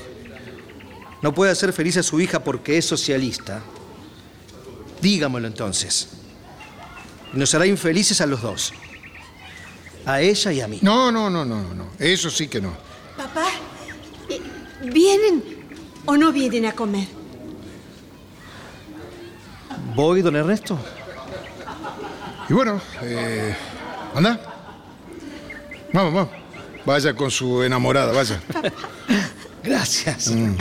no puede hacer feliz a su hija porque es socialista, dígamelo entonces. Nos hará infelices a los dos. A ella y a mí. No, no, no, no, no. Eso sí que no. Papá, eh, ¿vienen o no vienen a comer? ¿Voy, don Ernesto? Y bueno, eh, anda. Vamos, vamos. Vaya con su enamorada, vaya. Gracias. Mm,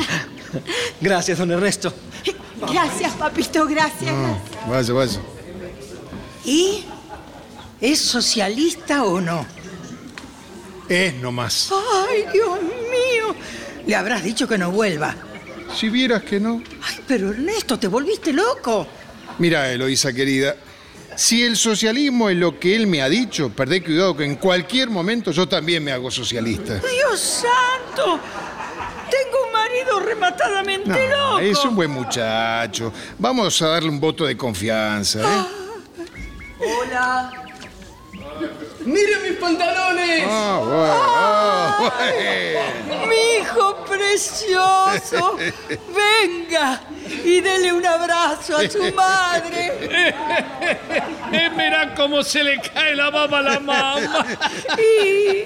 Gracias, don Ernesto. Gracias, papito, gracias. mm, vaya, vaya. ¿Y? ¿Es socialista o no? Es nomás. ¡Ay, Dios mío! Le habrás dicho que no vuelva. Si vieras que no. Ay, pero Ernesto, te volviste loco. Mira, Eloísa querida, si el socialismo es lo que él me ha dicho, perdé cuidado que en cualquier momento yo también me hago socialista. Dios santo. Tengo un marido rematadamente No, loco. es un buen muchacho. Vamos a darle un voto de confianza. ¿eh? Hola. ¡Miren mis pantalones! Ah, bueno, ah, Mi hijo precioso, venga y dele un abrazo a su madre. Eh, mira cómo se le cae la baba a la mamá. ¿Y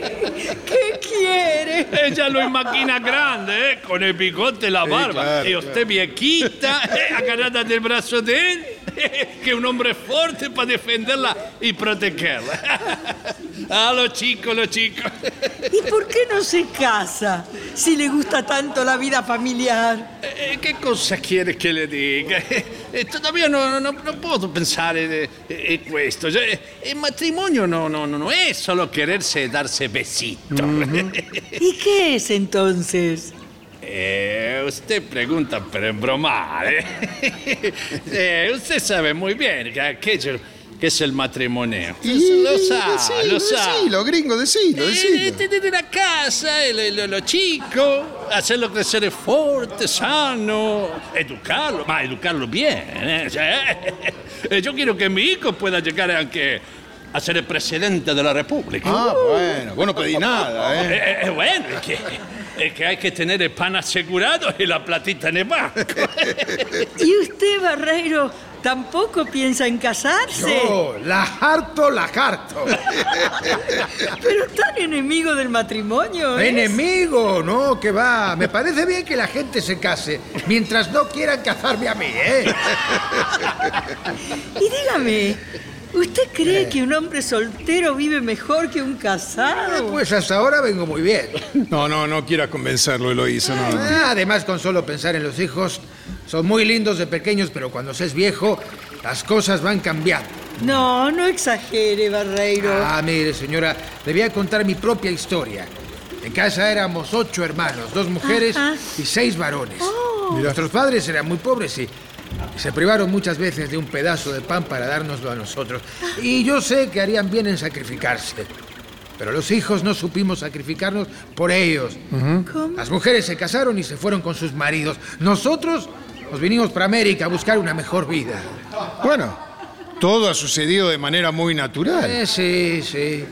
qué quiere? Ella lo imagina grande, ¿eh? con el bigote, la barba. claro, y usted viejita, ¿eh? agarrada del brazo de él, que un hombre fuerte para defenderla y protegerla. A los chicos, los chicos. ¿Y por qué no se casa si le gusta tanto la vida familiar? Eh, ¿Qué cosa quiere que le diga? Eh, todavía no, no, no puedo in, in questo. Cioè, il matrimonio no, no, no è solo quererse darse besito. ¿Y qué es entonces? Eh, usted pregunta per embromare. Eh, usted sabe muy bien que, que, es el- que es el matrimonio. Y- lo sa, decilo, lo sa. decilo, gringo, decilo, Eh, decilo. tener la casa, el, lo, lo chico, hacerlo crecer fuerte, sano, educarlo, ma educarlo bien. ¿eh? Eh, yo quiero que mi hijo pueda llegar anche a ser el presidente de la República. Ah, bueno, vos no pedí nada, ¿eh? Eh, eh, bueno, es que, es que hay que tener el pan asegurado y la platita en el banco. ¿Y usted, Barreiro, tampoco piensa en casarse? Yo, la harto, la harto. Pero tan enemigo del matrimonio. ¿es? Enemigo, no, que va. Me parece bien que la gente se case, mientras no quieran casarme a mí, ¿eh? Y dígame, ¿usted cree que un hombre soltero vive mejor que un casado? Pues hasta ahora vengo muy bien. No, no, no quieras convencerlo, Eloísa, no. Ah, Además, con solo pensar en los hijos, son muy lindos de pequeños, pero cuando se es viejo, las cosas van cambiando. No, no exagere, Barreiro. Ah, mire, señora, le voy a contar mi propia historia. En casa éramos ocho hermanos, dos mujeres Ajá. y seis varones. Y nuestros padres eran muy pobres y, y se privaron muchas veces de un pedazo de pan para dárnoslo a nosotros. Y yo sé que harían bien en sacrificarse. Pero los hijos no supimos sacrificarnos por ellos. Las mujeres se casaron y se fueron con sus maridos. Nosotros nos vinimos para América a buscar una mejor vida. Bueno, todo ha sucedido de manera muy natural. Eh, sí, sí.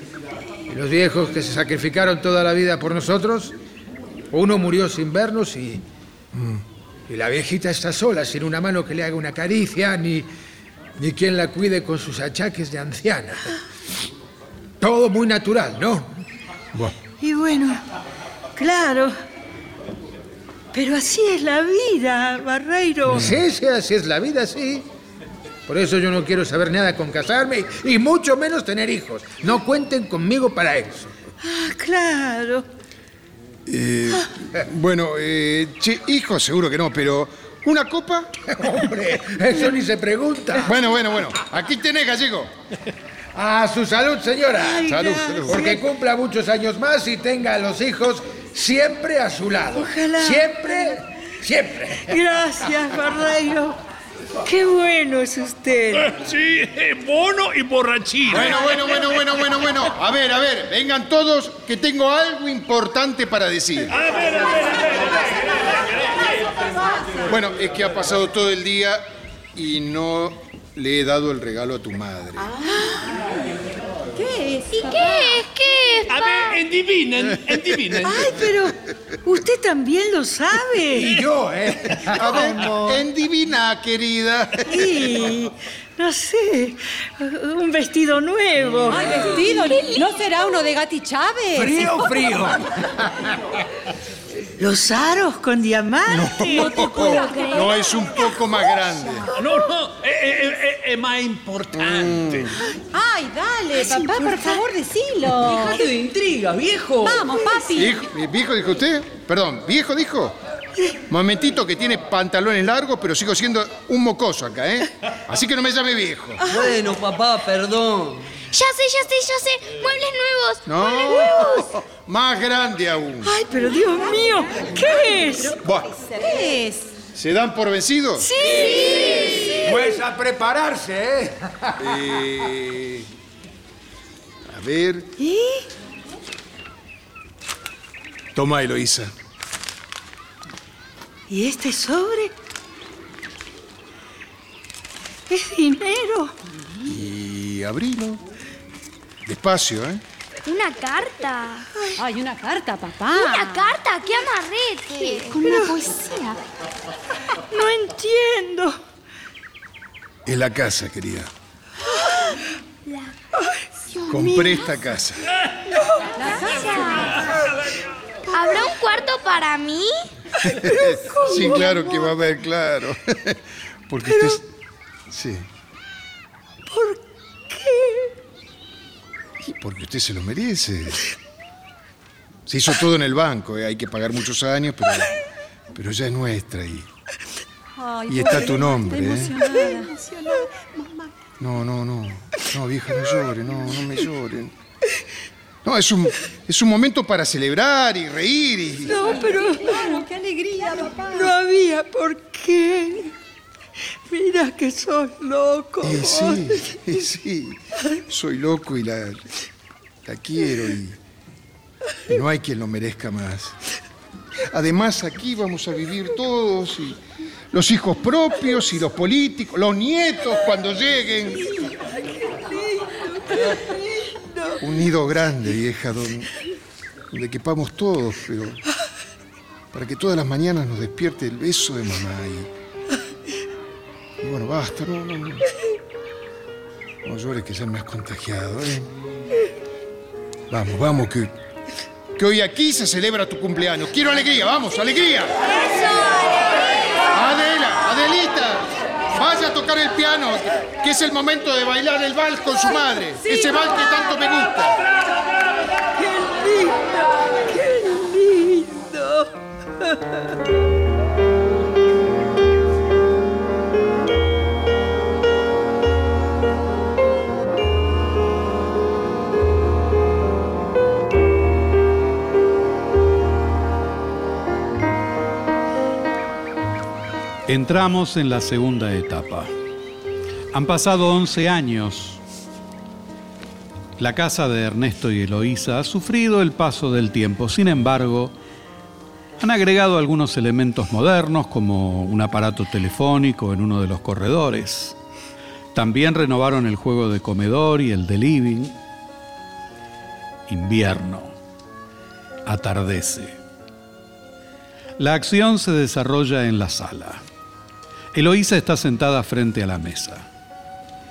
Y los viejos que se sacrificaron toda la vida por nosotros, uno murió sin vernos y. Y la viejita está sola, sin una mano que le haga una caricia, ni, ni quien la cuide con sus achaques de anciana. Todo muy natural, ¿no? Y bueno, claro. Pero así es la vida, Barreiro. Sí, sí, así es la vida, sí. Por eso yo no quiero saber nada con casarme y mucho menos tener hijos. No cuenten conmigo para eso. Ah, claro. Eh, bueno, eh, che, hijo seguro que no, pero ¿una copa? Hombre, eso ni se pregunta. Bueno, bueno, bueno. Aquí tenés, gallego. A su salud, señora. Ay, Salud, salud. Porque cumpla muchos años más y tenga a los hijos siempre a su lado. Ojalá. Siempre, siempre. Gracias, Barreiro. Qué bueno es usted. Sí, eh, bono y borrachino. Bueno, bueno, bueno, bueno, bueno, bueno. A ver, a ver, vengan todos que tengo algo importante para decir. A ver, a ver, a ver, a ver. Bueno, es que ha pasado todo el día y no le he dado el regalo a tu madre. ¿Qué ¿Y qué es? ¿Qué es? A ver, endivinen, endivinen. Ay, pero usted también lo sabe. Y yo, ¿eh? A ver, endivina, querida. Y no sé, un vestido nuevo. Ay, vestido. ¿No será uno de Gati Chávez? Frío, frío. Los aros con diamantes. No te puedo creer. No, es un poco más grande. No, no, es, es- es- es más importante. Ay, dale, papá, por favor, decilo. Dejate de intriga, viejo. Vamos, papi. ¿Viejo, ¿Viejo dijo usted? Perdón, ¿viejo dijo? Momentito que tiene pantalones largos, pero sigo siendo un mocoso acá, ¿eh? Así que no me llame viejo. Bueno, papá, perdón. Ya sé, ya sé, ya sé. Muebles nuevos. No, Muebles nuevos. más grande aún. Ay, pero Dios mío, ¿qué es? ¿Qué es? ¿Se dan por vencidos? Sí. Pues a prepararse, ¿eh? Eh, a ver. ¿Y? Toma, Eloísa. ¿Y este sobre? Es dinero. Y abrilo. Despacio, ¿eh? ¿Una carta? Ay, una carta, papá. ¿Una carta? ¡Qué amarrete! Con una poesía. No entiendo. Es la casa, querida. Dios Compré mío. esta casa. La casa. ¿Habrá un cuarto para mí? sí, claro que va a haber, claro. Porque usted... es- Sí. ¿Por qué? Y porque usted se lo merece. Se hizo todo en el banco, ¿eh? hay que pagar muchos años, pero, pero ya es nuestra y... Ay, Y está tu nombre, ¿eh? emocionada. No, no, no. No, vieja, no llore, no, no me lloren. No, es un, es un momento para celebrar y reír y... No, pero. Claro, qué alegría, papá. No había por qué. Mira que sos loco. Eh, sí, sí. Soy loco y la, la quiero y, y no hay quien lo merezca más. Además, aquí vamos a vivir todos y los hijos propios y los políticos, los nietos cuando lleguen. Un nido grande, vieja, donde, donde quepamos todos, pero para que todas las mañanas nos despierte el beso de mamá y, y bueno, basta, no, no, no. No llores que ya me has contagiado, ¿eh? Vamos, vamos, que, que hoy aquí se celebra tu cumpleaños. Quiero alegría, vamos, alegría. Adela, Adelita, vaya a tocar el piano, que es el momento de bailar el vals con su madre. Ese vals que tanto me gusta. ¡Qué lindo! ¡Qué lindo! Entramos en la segunda etapa. Han pasado 11 años. La casa de Ernesto y Eloísa ha sufrido el paso del tiempo. Sin embargo, han agregado algunos elementos modernos como un aparato telefónico en uno de los corredores. También renovaron el juego de comedor y el de living. Invierno. Atardece. La acción se desarrolla en la sala. Eloísa está sentada frente a la mesa.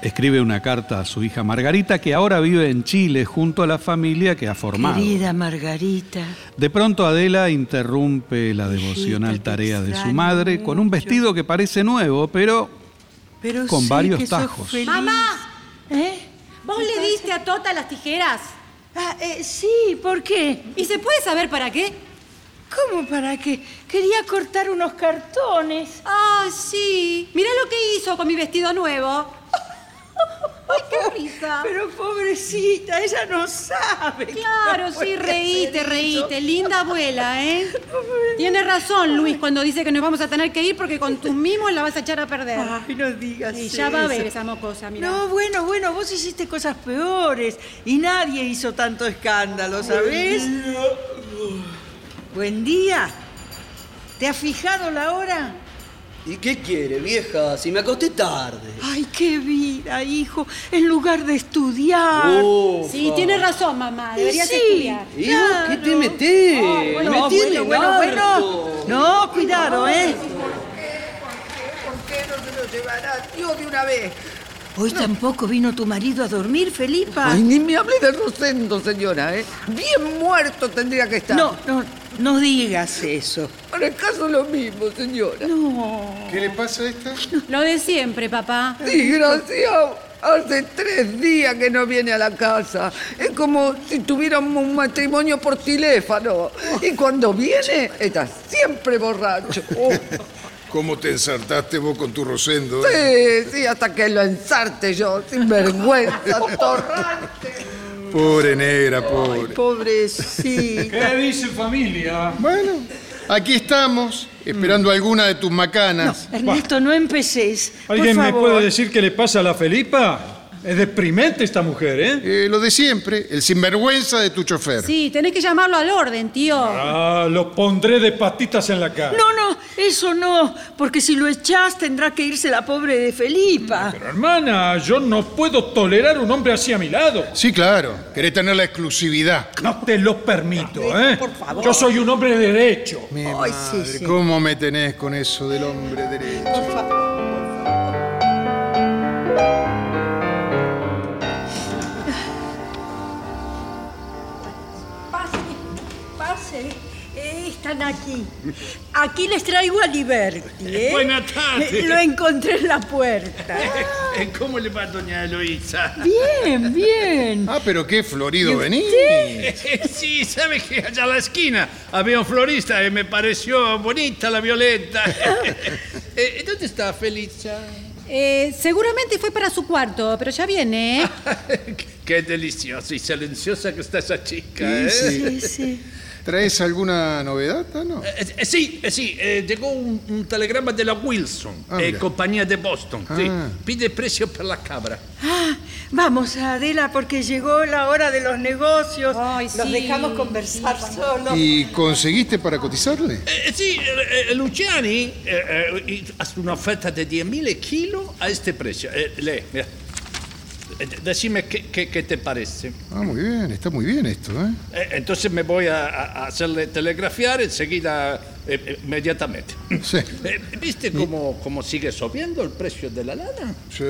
Escribe una carta a su hija Margarita, que ahora vive en Chile junto a la familia que ha formado. Querida Margarita. De pronto Adela interrumpe la devocional tarea de su madre con un vestido que parece nuevo, pero Pero con varios tajos. ¡Mamá! ¿Eh? ¿Vos le diste a Tota las tijeras? Ah, eh, sí, ¿por qué? ¿Y se puede saber para qué? ¿Cómo para qué? Quería cortar unos cartones. Ah, sí. Mirá lo que hizo con mi vestido nuevo. ¡Ay, qué risa! Pero pobrecita, ella no sabe. Claro, No sí, reíte, reíte. Linda abuela, ¿eh? Tiene razón, Luis, cuando dice que nos vamos a tener que ir porque con tus mimos la vas a echar a perder. Ay, no digas Y ya va a ver esa mocosa, mira. No, bueno, bueno, vos hiciste cosas peores y nadie hizo tanto escándalo, ¿sabés? Buen día. ¿Te has fijado la hora? ¿Y qué quiere, vieja? Si me acosté tarde. Ay, qué vida, hijo. En lugar de estudiar. Oh, Sí, tiene razón, mamá. Deberías Sí. estudiar. ¿Y vos qué te metés? No, bueno, me tiene bueno, bueno, bueno. No, cuidado, ¿eh? ¿Por qué no se lo llevará Dios de una vez? Hoy tampoco vino tu marido a dormir, Felipa. Ay, ni me hable de Rosendo, señora, ¿eh? Bien muerto tendría que estar. No, no, no digas eso. Para el caso lo mismo, señora. No. ¿Qué le pasa a esta? Lo de siempre, papá. Desgraciado. Hace tres días que no viene a la casa. Es como si tuviéramos un matrimonio por teléfono. Y cuando viene, está siempre borracho. Oh, ¿Cómo te ensartaste vos con tu Rosendo? eh? sí, sí, hasta que lo ensarte yo, sin vergüenza, torrante. Pobre negra, pobre. Pobrecita. ¿Qué dice familia? Bueno, aquí estamos, esperando alguna de tus macanas. Ernesto, no empecés. Por ¿Alguien me puede decir qué le pasa a la Felipa? Es deprimente esta mujer, ¿eh? Eh, lo de siempre, el sinvergüenza de tu chofer. Sí, tenés que llamarlo al orden, tío. Ah, lo pondré de patitas en la cara. No, no, eso no, porque si lo echás tendrá que irse la pobre de Felipa. Pero hermana, yo no puedo tolerar un hombre así a mi lado. Sí, claro. Querés tener la exclusividad. No te lo permito, ¿eh? por favor. Yo soy un hombre de derecho. Mi Ay, sí, madre, sí. ¿cómo me tenés con eso del hombre derecho? Pase, Están aquí. Aquí les traigo a Liberty. ¿eh? Buenas tardes. Eh, Lo encontré en la puerta. Eh, ¿Cómo le va, doña Eloísa? Bien, bien. Ah, pero qué florido venís. Eh, Sí, sabe que allá a la esquina había un florista y me pareció bonita la violeta. Eh, ¿Dónde está Felicia? Eh, seguramente fue para su cuarto, pero ya viene, ¿eh? Qué deliciosa y silenciosa que está esa chica. Sí, ¿eh? sí. ¿Traes alguna novedad, Tano? Eh, eh, sí, eh, sí, eh, llegó un, un telegrama de la Wilson, Ah, eh, compañía de Boston. sí. Ah. Pide precio per la cabra. Ah, vamos, Adela, porque llegó la hora de los negocios. Ay, Los sí, dejamos conversar solos. ¿Y conseguiste para cotizarle? Eh, sí, eh, eh, Luciani eh, eh, hace una oferta de 10.000 kilos a este precio. Eh, lee, mira. Eh, Decime qué, qué- qué te parece. Ah, muy bien, está muy bien esto, ¿eh? Eh, entonces me voy a, a- hacerle telegrafiar enseguida, eh, eh, inmediatamente. Sí. ¿Viste cómo, cómo sigue subiendo el precio de la lana? Sí,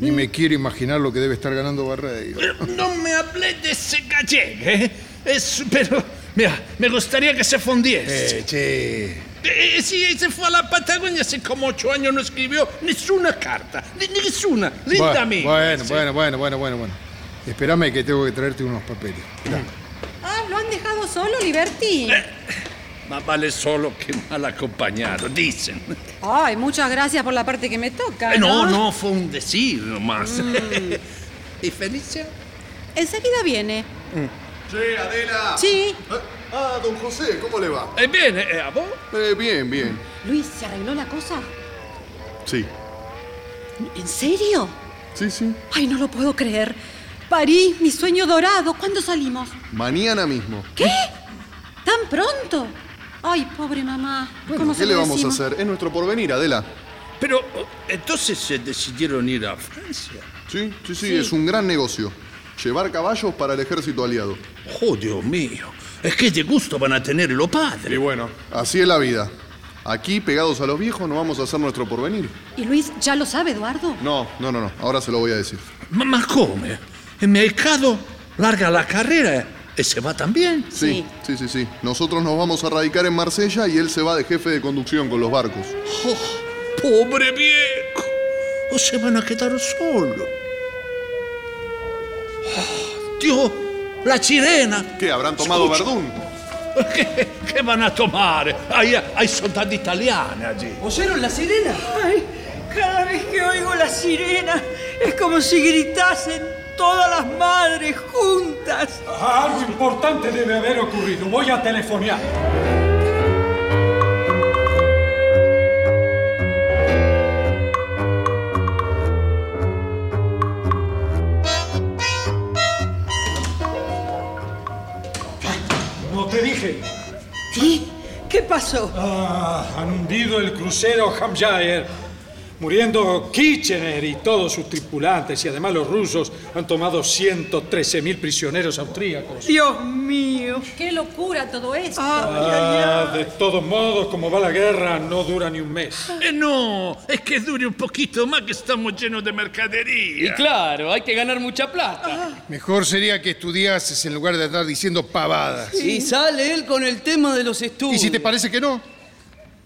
ni me quiero imaginar lo que debe estar ganando Barreiro. No me hablé de ese gallego, ¿eh? Es, pero, mira, me gustaría que se fundiese. Eh, che. Eh, sí, se fue a la Patagonia hace como ocho años, no escribió ninguna carta, ni- ninguna, linda Bueno, bueno, Sí. bueno, bueno, bueno, bueno. Espérame que tengo que traerte unos papeles. Ah, ¿lo han dejado solo, Liberty? Más vale solo que mal acompañado, dicen. Ay, muchas gracias por la parte que me toca. Eh, no, no, fue un decir nomás. ¿Y Felicia? Enseguida viene. Sí, Adela. Sí. Ah, don José, ¿cómo le va? Eh, bien, eh, ¿a vos? Eh, bien, bien. Luis, ¿se arregló la cosa? Sí. ¿En serio? Sí, sí. Ay, no lo puedo creer. París, mi sueño dorado. ¿Cuándo salimos? Mañana mismo. ¿Qué? ¿Tan pronto? Ay, pobre mamá. Bueno, ¿Cómo ¿qué se le vamos decimos? a hacer? Es nuestro porvenir, Adela. Pero, oh, entonces se decidieron ir a Francia. Sí, sí, sí, Sí. es un gran negocio. Llevar caballos para el ejército aliado. Oh, Dios mío. Es que de gusto van a tener los padres. Y bueno, así es la vida. Aquí, pegados a los viejos, no vamos a hacer nuestro porvenir. ¿Y Luis ya lo sabe, Eduardo? No, no, no, no. Ahora se lo voy a decir. Ma, ma come? El mercado larga la carrera y se va también. Sí, sí, sí, sí. Nosotros nos vamos a radicar en Marsella y él se va de jefe de conducción con los barcos. Oh, pobre viejo. O se van a quedar solos. Oh, Dios, la sirena. ¿Qué? ¿Habrán tomado verdún? ¿Qué, qué van a tomar? Hay, hay soldados italianos allí. ¿Oyeron la sirena? Ay, cada vez que oigo la sirena es como si gritasen todas las madres juntas. Algo importante debe haber ocurrido. Voy a telefonear. Dije. ¿Sí? ¿Qué pasó? Ah, han hundido el crucero Hamjaer, muriendo Kitchener y todos sus tripulantes, y además los rusos han tomado 113.000 prisioneros austríacos. Dios mío. ¡Qué locura todo esto! Ah, de todos modos, como va la guerra, no dura ni un mes. Eh, no, es que dure un poquito más que estamos llenos de mercadería. Y claro, hay que ganar mucha plata. Mejor sería que estudiases en lugar de andar diciendo pavadas. Y sale él con el tema de los estudios. ¿Y si te parece que no?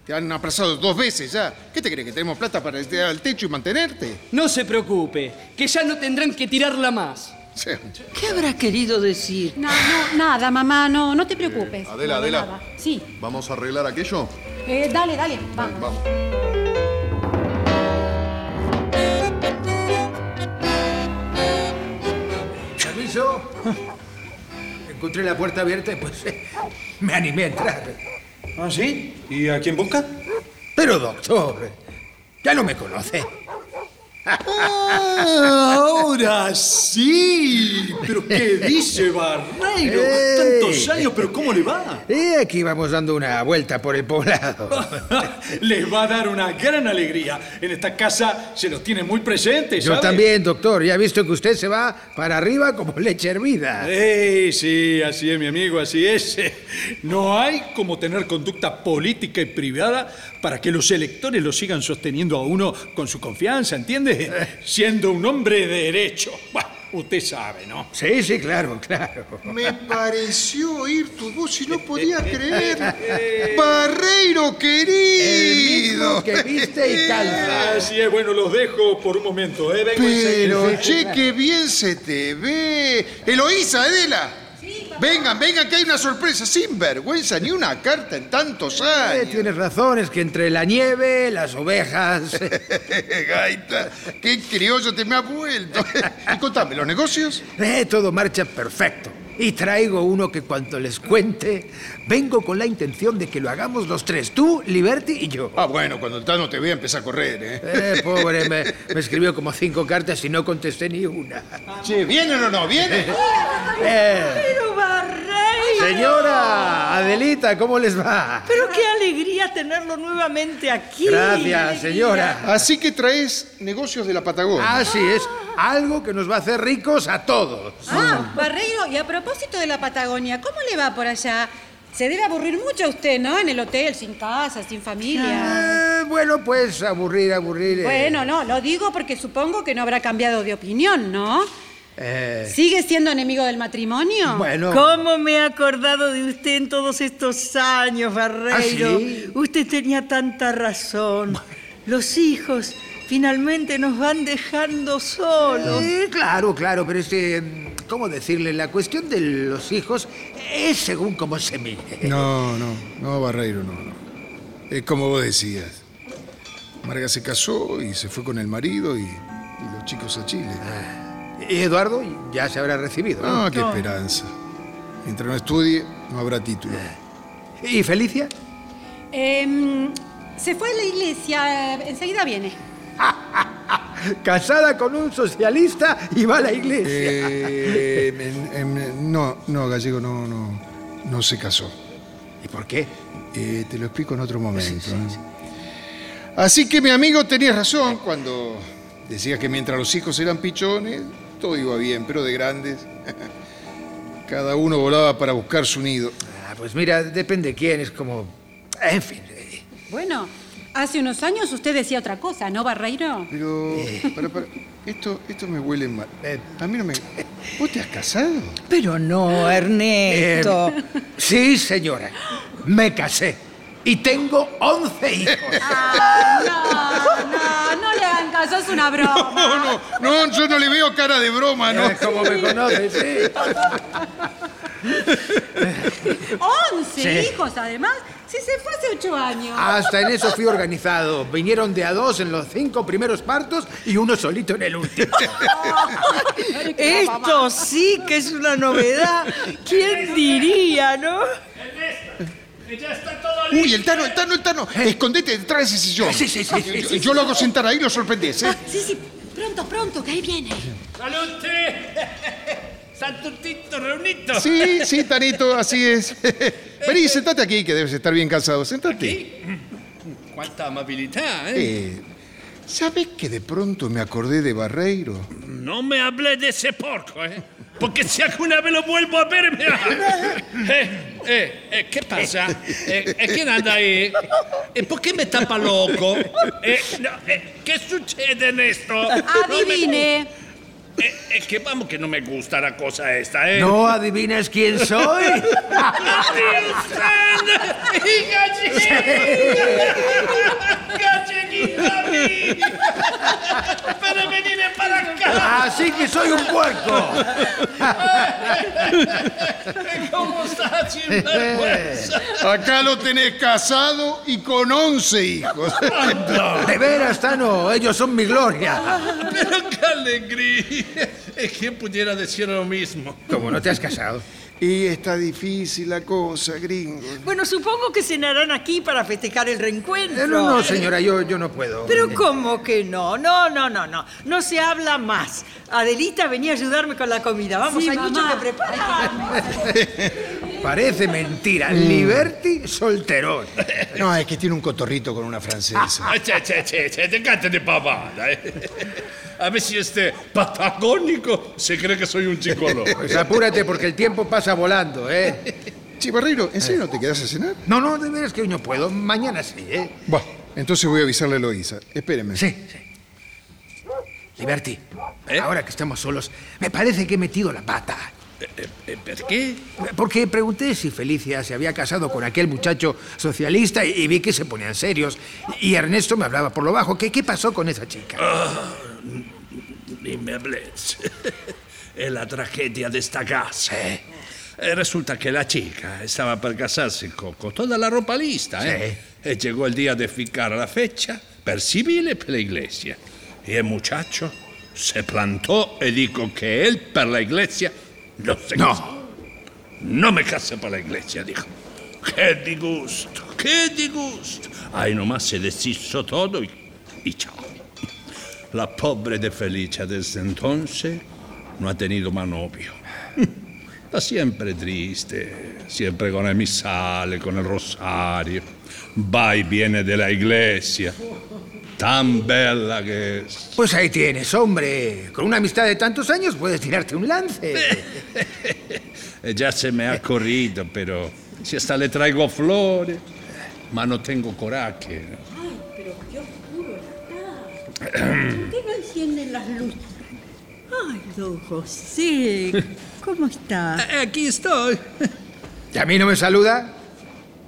Te han aplazado dos veces ya. ¿Qué te crees? ¿Que tenemos plata para tirar al techo y mantenerte? No se preocupe, que ya no tendrán que tirarla más. ¿Qué habrá querido decir? No, no, nada, mamá, no, no te preocupes. Adela, No, Adela. nada. Sí, ¿Vamos a arreglar aquello? eh, dale, dale, vamos. Vamos. ¿Permiso? Encontré la puerta abierta y pues eh, me animé a entrar. ¿Ah, sí? ¿Y a quién busca? Pero doctor, ya no me conoce. Ah, ahora sí. Pero ¿qué dice Barreiro? ¡Ey! Tantos años, pero ¿cómo le va? Y aquí vamos dando una vuelta por el poblado. Les va a dar una gran alegría. En esta casa se los tiene muy presentes, Yo también, doctor. Ya he visto que usted se va para arriba como leche hervida. Eh, sí, así es, mi amigo, así es. No hay como tener conducta política y privada para que los electores lo sigan sosteniendo a uno con su confianza, ¿entiende? Siendo un hombre de derecho. Bueno, usted sabe, ¿no? Sí, sí, claro, claro. Me pareció oír tu voz y no podía creer. Barreiro querido. que viste y calza. Así es, bueno, los dejo por un momento, ¿eh? Vengo Pero, che, qué bien se te ve. Eloísa, Adela. Vengan, vengan, que hay una sorpresa. Sin vergüenza, ni una carta en tantos Eh, años. tienes razón, es que entre la nieve, las ovejas. Gaita, qué criollo te me ha vuelto. y contame, ¿los negocios? Eh, todo marcha perfecto. Y traigo uno que cuando les cuente, vengo con la intención de que lo hagamos los tres, tú, Liberty y yo. Ah, bueno, cuando el Tano te vea empieza a correr, ¿eh? Eh, pobre, me, me escribió como cinco cartas y no contesté ni una. Che, ¿vienen o no? ¿Vienen? Eh, Pero Barreiro. señora, Adelita, ¿cómo les va? Pero qué alegría tenerlo nuevamente aquí. Gracias, señora. Así que traes negocios de la Patagonia. Así es, algo que nos va a hacer ricos a todos. Ah, Barreiro, y a propósito de la Patagonia, ¿cómo le va por allá? Se debe aburrir mucho a usted, ¿no? En el hotel, sin casa, sin familia. Eh, bueno, pues aburrir, aburrir. eh, Bueno, no, lo digo porque supongo que no habrá cambiado de opinión, ¿no? eh, ¿Sigue siendo enemigo del matrimonio? Bueno. ¿Cómo me he acordado de usted en todos estos años, Barreiro? ¿Ah, sí? Usted tenía tanta razón. Los hijos finalmente nos van dejando solos. claro, claro, pero este, ¿cómo decirle? La cuestión de los hijos es según cómo se mire. No, no, no, Barreiro, no, no. Es como vos decías. Marga se casó y se fue con el marido y, y los chicos a Chile. Y Eduardo ya se habrá recibido. ¿no? Ah, qué esperanza. Mientras no estudie, no habrá título. ¿Y Felicia? Em, se fue a la iglesia, enseguida viene. Casada con un socialista y va a la iglesia. Eh, em, em, no, no, Gallego no, no, no se casó. ¿Y por qué? Eh, te lo explico en otro momento. ¿eh? Así que mi amigo tenía razón cuando decía que mientras los hijos eran pichones, todo iba bien, pero de grandes, cada uno volaba para buscar su nido. Ah, pues mira, depende quién, es como... En fin. Bueno, hace unos años usted decía otra cosa, ¿no, Barreiro? Pero, para, para, esto, esto me huele mal. Eh, a mí no me... ¿Vos te has casado? Pero no, Ernesto. Eh, sí, señora. Me casé. Y tengo 11 hijos. Ah, no, no, no le hagan caso, es una broma. No, no, no, yo no le veo cara de broma, ¿no? Es como me conoces, sí. Once Sí. hijos, además. Si se fue hace ocho años. Hasta en eso fui organizado. Vinieron de a dos en los cinco primeros partos y uno solito en el último. Esto sí que es una novedad. ¿Quién diría, no? Ya está todo Uy, el Tano, el Tano, el Tano. Escondete detrás de ese sillón. Sí, sí, sí, sí, Yo, sí, yo lo hago sentar ahí y lo sorprendés, ¿eh? Sí, sí, pronto, pronto, que ahí viene. ¡Salute! ¡Santutito reunito! Sí, sí, Tanito, así es. Vení, sentate aquí, que debes estar bien cansado. Sentate. ¡Cuánta amabilidad, eh! Eh, ¿Sabes que de pronto me acordé de Barreiro? No me hable de ese porco, ¿eh? Porque si alguna vez lo vuelvo a ver, me... eh, eh, eh, ¿Qué pasa? Eh, eh, ¿Quién anda ahí? Eh, ¿Por qué me tapa loco? Eh, no, eh, ¿Qué sucede en esto? Adivine. Eh, eh, que vamos, que no me gusta la cosa esta, ¿eh? ¿No adivinas quién soy? ¡Pero venid para acá! Así que soy un puerco. ¿Cómo estás, sinvergüenza? Acá lo tenés casado y con 11 hijos. De veras, Tano, ellos son mi gloria. Pero qué alegría! ¿Quién pudiera decir lo mismo? Como no te has casado. Y está difícil la cosa, gringo. Bueno, supongo que cenarán aquí para festejar el reencuentro. Eh, no, no, señora, yo, yo no puedo. Pero ¿cómo que no? No, no, no, no. No se habla más. Adelita venía a ayudarme con la comida. Vamos, Sí, hay mucho mamá. que preparar. Parece mentira. Liberty solterón. No, es que tiene un cotorrito con una francesa. Ah, che, che, che, che, dejate de pavada, eh. A ver si este patagónico se cree que soy un chicolo. Pues apúrate porque el tiempo pasa volando, ¿eh? Chivarreiro, ¿en serio no te quedas a cenar? No, no, de veras que hoy no puedo. Mañana sí, ¿eh? Bueno, entonces voy a avisarle a Eloísa. Espéreme. Sí, sí. Liberty, ahora que estamos solos, me parece que he metido la pata. ¿Por qué? Porque pregunté si Felicia se había casado con aquel muchacho socialista y, y vi que se ponían serios. Y Ernesto me hablaba por lo bajo. ¿Qué, qué pasó con esa chica? Ah, ni me hables. Es la tragedia de esta casa. Eh, Resulta que la chica estaba por casarse con, con toda la ropa lista. ¿eh? Y llegó el día de fijar la fecha per civile per la iglesia. Y el muchacho se plantó y dijo que él per la iglesia no casó. No me casé por la iglesia, dijo. ¡Qué disgusto! ¡Qué disgusto! Ahí nomás se deshizo todo y, y chao. La pobre de Felicia desde entonces no ha tenido más novio. Está siempre triste, siempre con el misale, con el rosario. Va y viene de la iglesia. Tan bella que es. Pues ahí tienes, hombre. Con una amistad de tantos años puedes tirarte un lance. Ya se me ha corrido, pero si hasta le traigo flores, ma no tengo coraje. Ay, pero qué oscuro está. ¿Por qué no encienden las luces? Ay, don José, ¿cómo está? Eh, Aquí estoy. ¿Y a mí no me saluda?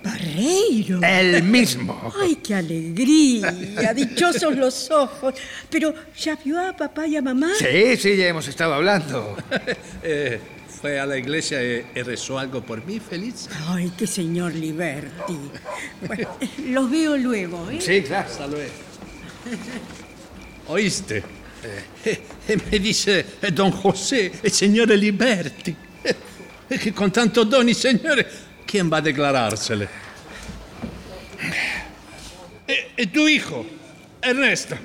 Barreiro. El mismo. Ay, qué alegría, dichosos los ojos. Pero, ¿ya vio a papá y a mamá? Sí, sí, ya hemos estado hablando. Eh, fue a la iglesia y, y rezó algo por mí, feliz. Ay, qué señor Liberty. Bueno, los veo luego, ¿eh? Sí, claro. Hasta luego. ¿Oíste? Eh, me dice eh, don José, el señor Liberti. Que con tanto doni, señores, ¿quién va a declarársele? Eh, eh, tu hijo, Ernesto,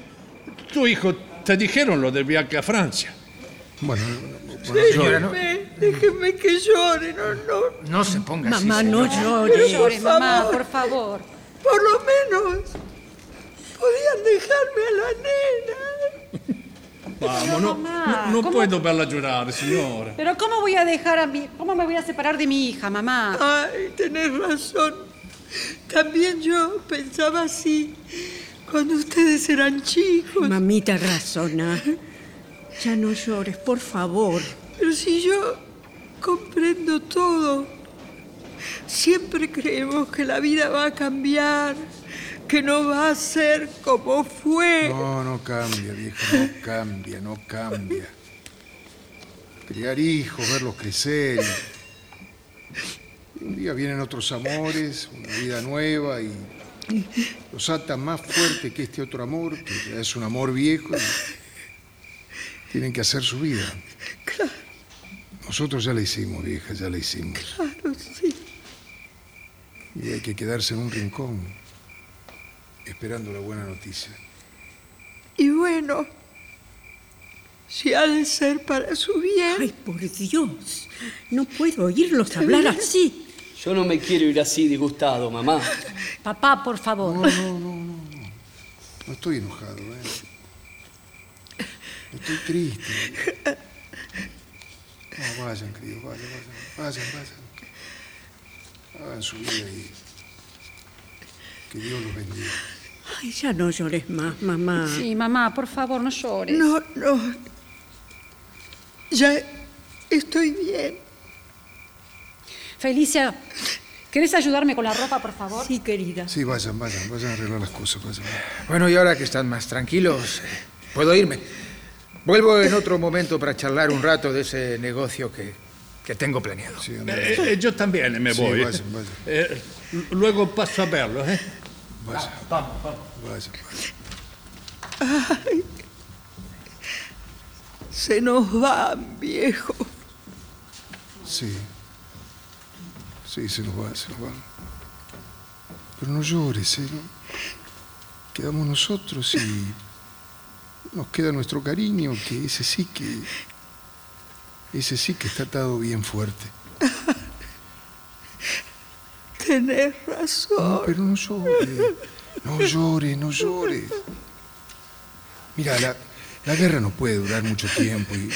tu hijo, te dijeron lo del viaje a Francia. Bueno, señora, no- déjenme que llore, no, no. No se ponga así. Mamá, no llore. Por llore, mamá, favor. por favor. Por lo menos podían dejarme a la nena. Vamos, no, mamá, no, puedo verla llorar, señora. Pero ¿cómo voy a dejar a mi... ¿Cómo me voy a separar de mi hija, mamá? Ay, tenés razón. También yo pensaba así cuando ustedes eran chicos. Mamita razona. Ya no llores, por favor. Pero si yo comprendo todo, siempre creemos que la vida va a cambiar, que no va a ser como fue. No, no cambia, vieja, no cambia, no cambia. Criar hijos, verlos crecer. y Un día vienen otros amores, una vida nueva y los atan más fuerte que este otro amor, que ya es un amor viejo y tienen que hacer su vida. Nosotros ya la hicimos, vieja, ya la hicimos. Claro, sí. Y hay que quedarse en un rincón esperando la buena noticia. Y bueno, si ha de ser para su bien. Ay, por Dios. No puedo oírlos hablar así. Yo no me quiero ir así disgustado, mamá. Papá, por favor. No, no, no, no. No estoy enojado, ¿eh? Estoy triste. No, vayan, queridos, vayan, vayan, vayan, vayan. Hagan su vida y que Dios los bendiga. Ay, ya no llores más, mamá. Sí, mamá, por favor, no llores. No, no. Ya estoy bien. Felicia, ¿querés ayudarme con la ropa, por favor? Sí, querida. Sí, vayan, vayan, vayan a arreglar las cosas, vayan. Bueno, y ahora que están más tranquilos, eh, puedo irme. Vuelvo en otro momento para charlar un rato de ese negocio que, que tengo planeado. Eh, eh, yo también me Sí, voy. vayan, vayan. Eh, luego paso a verlo, ¿eh? Vayan, Vamos, vamos. vayan, vayan. Ay. se nos van, viejo. Sí. Sí, se nos van, se nos van. Pero no llores, ¿eh? Quedamos nosotros y nos queda nuestro cariño, que ese sí que... Ese sí que está atado bien fuerte. Tenés razón. No, pero no llores. No llores, no llores. Mira, la, la guerra no puede durar mucho tiempo y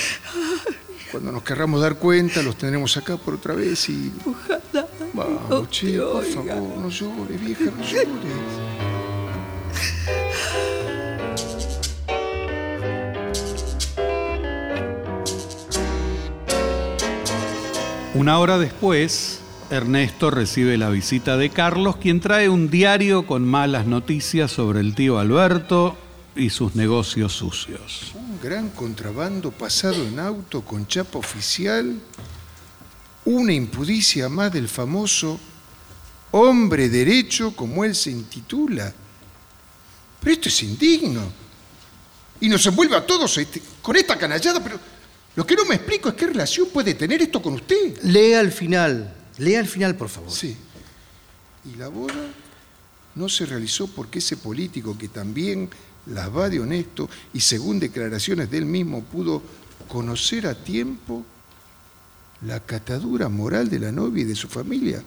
cuando nos querramos dar cuenta los tendremos acá por otra vez y... Ojalá. Vamos, che, por favor, no llores, vieja, no llores. Una hora después, Ernesto recibe la visita de Carlos, quien trae un diario con malas noticias sobre el tío Alberto y sus negocios sucios. Un gran contrabando pasado en auto con chapa oficial, una impudicia más del famoso hombre derecho como él se intitula. Pero esto es indigno. Y nos envuelve a todos este- con esta canallada, pero lo que no me explico es qué relación puede tener esto con usted. Lea al final. Lea al final, por favor. Sí. Y la boda no se realizó porque ese político que también las va de honesto y según declaraciones de él mismo pudo conocer a tiempo la catadura moral de la novia y de su familia.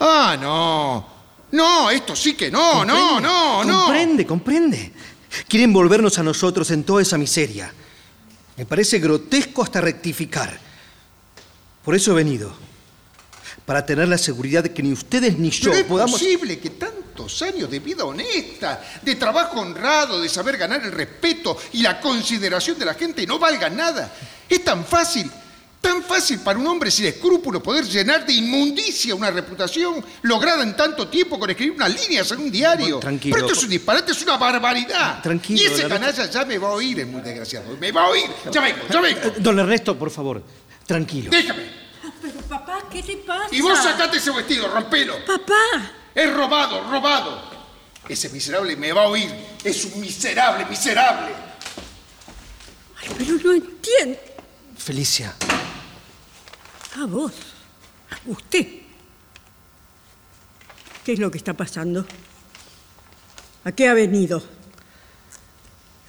Ah, no. No, esto sí que no, no, Comprende, no, no. Comprende, comprende. Quieren volvernos a nosotros en toda esa miseria. Me parece grotesco hasta rectificar. Por eso he venido. Para tener la seguridad de que ni ustedes ni yo Pero es podamos. posible que tantos años de vida honesta, de trabajo honrado, de saber ganar el respeto y la consideración de la gente no valgan nada. Es tan fácil, tan fácil para un hombre sin escrúpulos poder llenar de inmundicia una reputación lograda en tanto tiempo con escribir unas líneas en un diario. Tranquilo. Pero esto es un disparate, es una barbaridad. Tranquilo, Y ese canalla ya me va a oír, es muy desgraciado. Me va a oír. Ya vengo, ya vengo. Eh, Don Ernesto, por favor, tranquilo. Déjame. Papá, ¿qué te pasa? Y vos sacate ese vestido, rompelo. Papá. Es robado, robado. Ese miserable me va a oír. Es un miserable, miserable. Pero no entiendo. Felicia, A vos. A usted. ¿Qué es lo que está pasando? ¿A qué ha venido?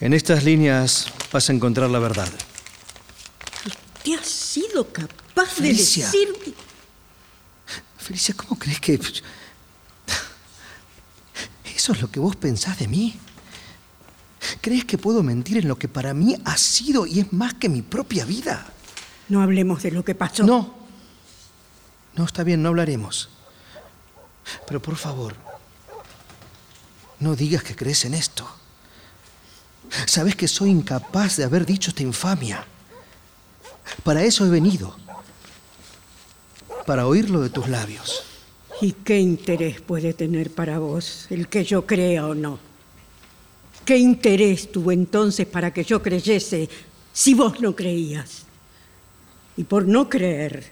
en estas líneas vas a encontrar la verdad. ¿Te has sido capaz de Felicia. decir... Felicia, ¿cómo crees que... ¿Eso es lo que vos pensás de mí? ¿Crees que puedo mentir en lo que para mí ha sido y es más que mi propia vida? No hablemos de lo que pasó. No. No, está bien, no hablaremos. Pero por favor, no digas que crees en esto. Sabes que soy incapaz de haber dicho esta infamia. Para eso he venido. Para oírlo de tus labios. ¿Y qué interés puede tener para vos el que yo crea o no? ¿Qué interés tuvo entonces para que yo creyese si vos no creías? Y por no creer,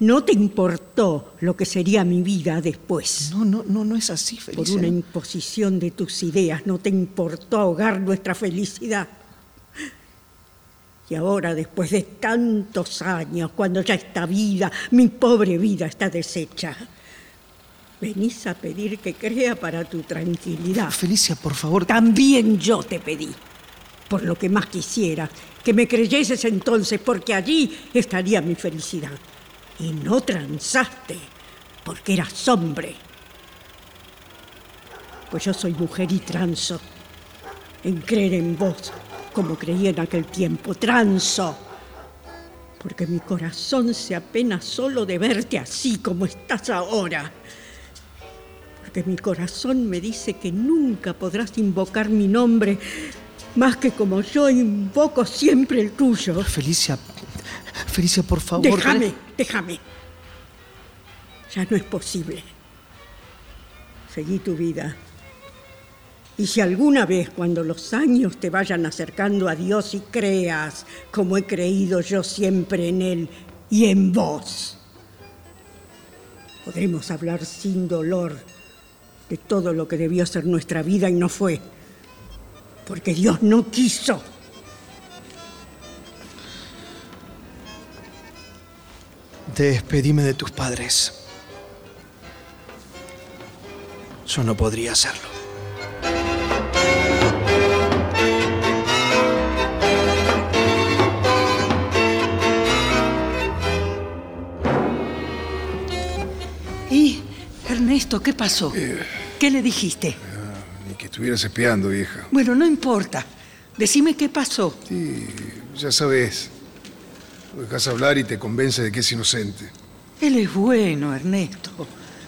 no te importó lo que sería mi vida después. No, no, no, no es así, Por Felicia. una imposición de tus ideas, no te importó ahogar nuestra felicidad. Y ahora, después de tantos años, cuando ya esta vida, mi pobre vida, está deshecha, venís a pedir que crea para tu tranquilidad. Felicia, por favor. También yo te pedí, por lo que más quisiera, que me creyeses entonces, porque allí estaría mi felicidad. Y no transaste, porque eras hombre. Pues yo soy mujer y transo en creer en vos, como creí en aquel tiempo. Transo. Porque mi corazón se apena solo de verte así como estás ahora. Porque mi corazón me dice que nunca podrás invocar mi nombre más que como yo invoco siempre el tuyo. Felicia, Felicia, por favor. Déjame, déjame. Ya no es posible. Seguí tu vida. Y si alguna vez cuando los años te vayan acercando a Dios y creas, como he creído yo siempre en Él y en vos, podremos hablar sin dolor de todo lo que debió ser nuestra vida y no fue, porque Dios no quiso. Despedime de tus padres. Yo no podría hacerlo. Ernesto, qué pasó? ¿Qué le dijiste? Ni que estuvieras espiando, vieja. Bueno, no importa. Decime qué pasó. Sí, ya sabes. Lo dejas hablar y te convence de que es inocente. Él es bueno, Ernesto.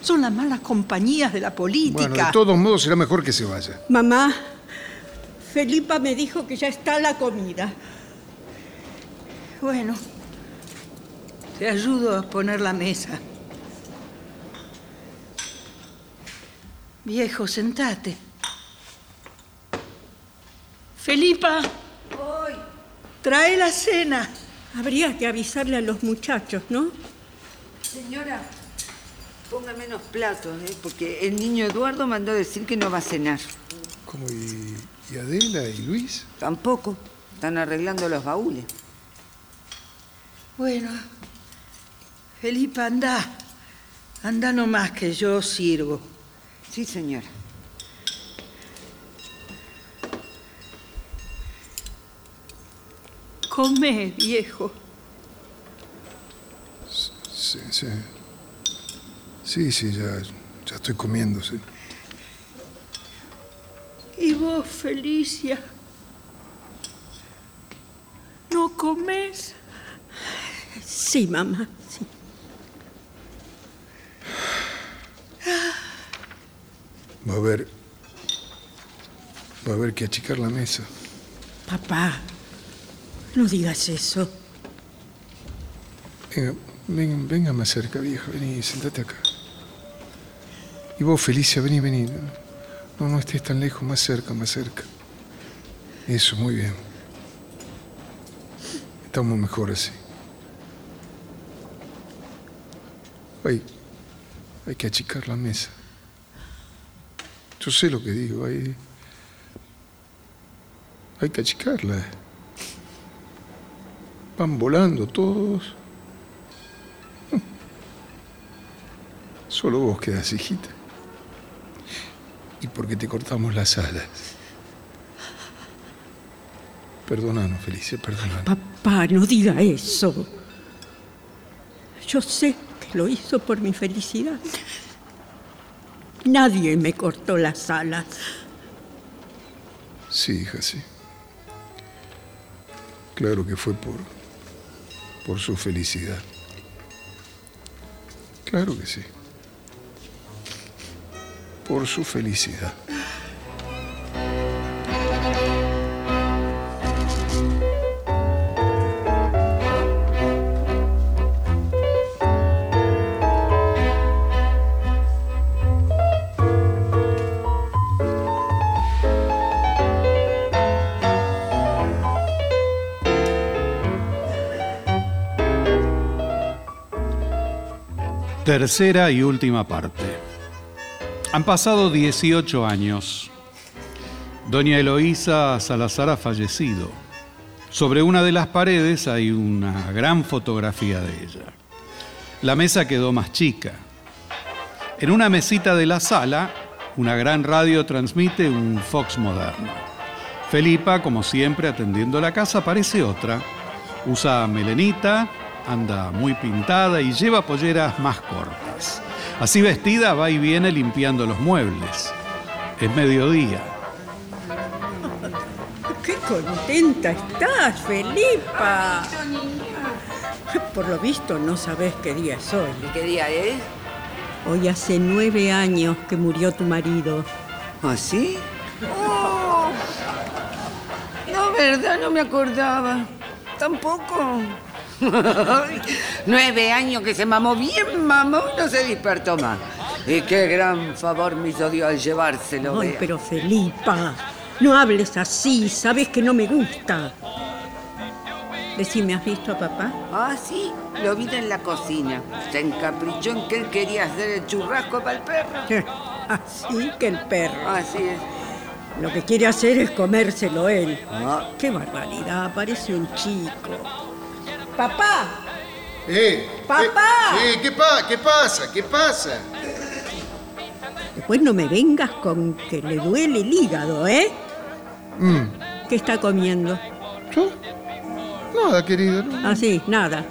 Son las malas compañías de la política. Bueno, de todos modos será mejor que se vaya. Mamá, Felipa me dijo que ya está la comida. Bueno, te ayudo a poner la mesa. Viejo, sentate. Felipa. Trae la cena. Habría que avisarle a los muchachos, ¿no? Señora, ponga menos platos, ¿eh? porque el niño Eduardo mandó decir que no va a cenar. ¿Cómo? ¿Y, y Adela y Luis? Tampoco. Están arreglando los baúles. Bueno, Felipa, anda. Anda nomás que yo sirvo. Sí, señora. Come, viejo. Sí, sí. Sí, sí, ya, ya estoy comiendo, sí. ¿Y vos, Felicia? ¿No comes? Sí, mamá, sí. Va a haber. Va a haber que achicar la mesa. Papá, no digas eso. Venga, ven, venga más cerca, vieja. Vení, sentate acá. Y vos, Felicia, vení, vení. No, no estés tan lejos, más cerca, más cerca. Eso, muy bien. Estamos mejor así. Hay, hay que achicar la mesa. Yo sé lo que digo, hay, hay que achicarla. Van volando todos. Solo vos quedás, hijita. Y porque te cortamos las alas. Perdónanos, Felicia, perdónanos. Papá, no diga eso. Yo sé que lo hizo por mi felicidad. Nadie me cortó las alas. Sí, hija, sí. Claro que fue por, por su felicidad. Claro que sí. Por su felicidad. Tercera y última parte. Han pasado 18 años. Doña Eloísa Salazar ha fallecido. Sobre una de las paredes hay una gran fotografía de ella. La mesa quedó más chica. En una mesita de la sala, una gran radio transmite un Fox moderno. Felipa, como siempre, atendiendo la casa, parece otra. Usa melenita, anda muy pintada y lleva polleras más cortas. Así vestida va y viene limpiando los muebles. Es mediodía. ¡Qué contenta estás, Felipa! Por lo visto no sabes qué día es hoy. ¿Qué día es? Hoy hace nueve años que murió tu marido. ¿Ah, sí? Oh. No, verdad, no me acordaba. Tampoco. Nueve años que se mamó bien, mamó, no se despertó más. Y qué gran favor me hizo Dios al llevárselo. Ay, vea. pero Felipa, no hables así, sabes que no me gusta. Decime, ¿has visto a papá? Ah, sí, lo vi en la cocina. Se encaprichó en que él quería hacer el churrasco para el perro. Así que el perro. Así es. Lo que quiere hacer es comérselo él. Ah. Qué barbaridad, parece un chico. Papá, Eh, ¡Papá! eh, ¿qué, pa- ¿Qué pasa? ¿Qué pasa? Después no me vengas con que le duele el hígado, ¿eh? Mm, ¿Qué está comiendo? nada, querido. No, Ah, sí, nada.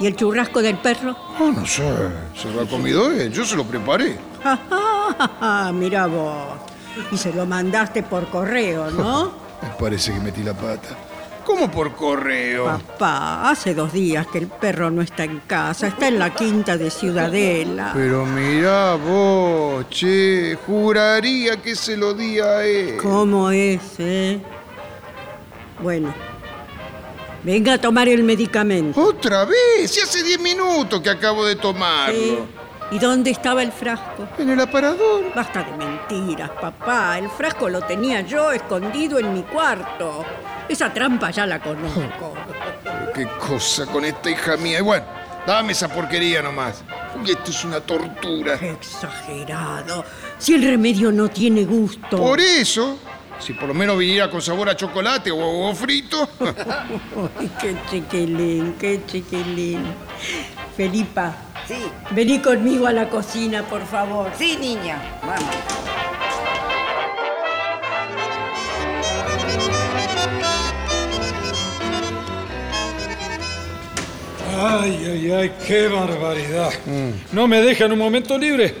¿Y el churrasco del perro? Ah, no sé. Se lo ha comido él. Yo se lo preparé. Mira vos. Y se lo mandaste por correo, ¿no? Me parece que metí la pata. ¿Cómo por correo? Papá, hace dos días que el perro no está en casa, está en la quinta de Ciudadela. Pero mirá vos, che, juraría que se lo di a él. ¿Cómo es, eh? Bueno, venga a tomar el medicamento. ¿Otra vez? Si hace 10 minutos que acabo de tomarlo. Sí. ¿Y dónde estaba el frasco? En el aparador. Basta de mentiras, papá. El frasco lo tenía yo escondido en mi cuarto. Esa trampa ya la conozco. Pero qué cosa con esta hija mía. Y bueno, dame esa porquería nomás. Uy, esto es una tortura. Qué exagerado. Si el remedio no tiene gusto. Por eso, si por lo menos viniera con sabor a chocolate o huevo frito. Ay, qué chiquilín, qué chiquilín. Felipa. Sí. Vení conmigo a la cocina, por favor. Sí, niña. Vamos. Ay, ay, ay, qué barbaridad. ¿No me dejan un momento libre?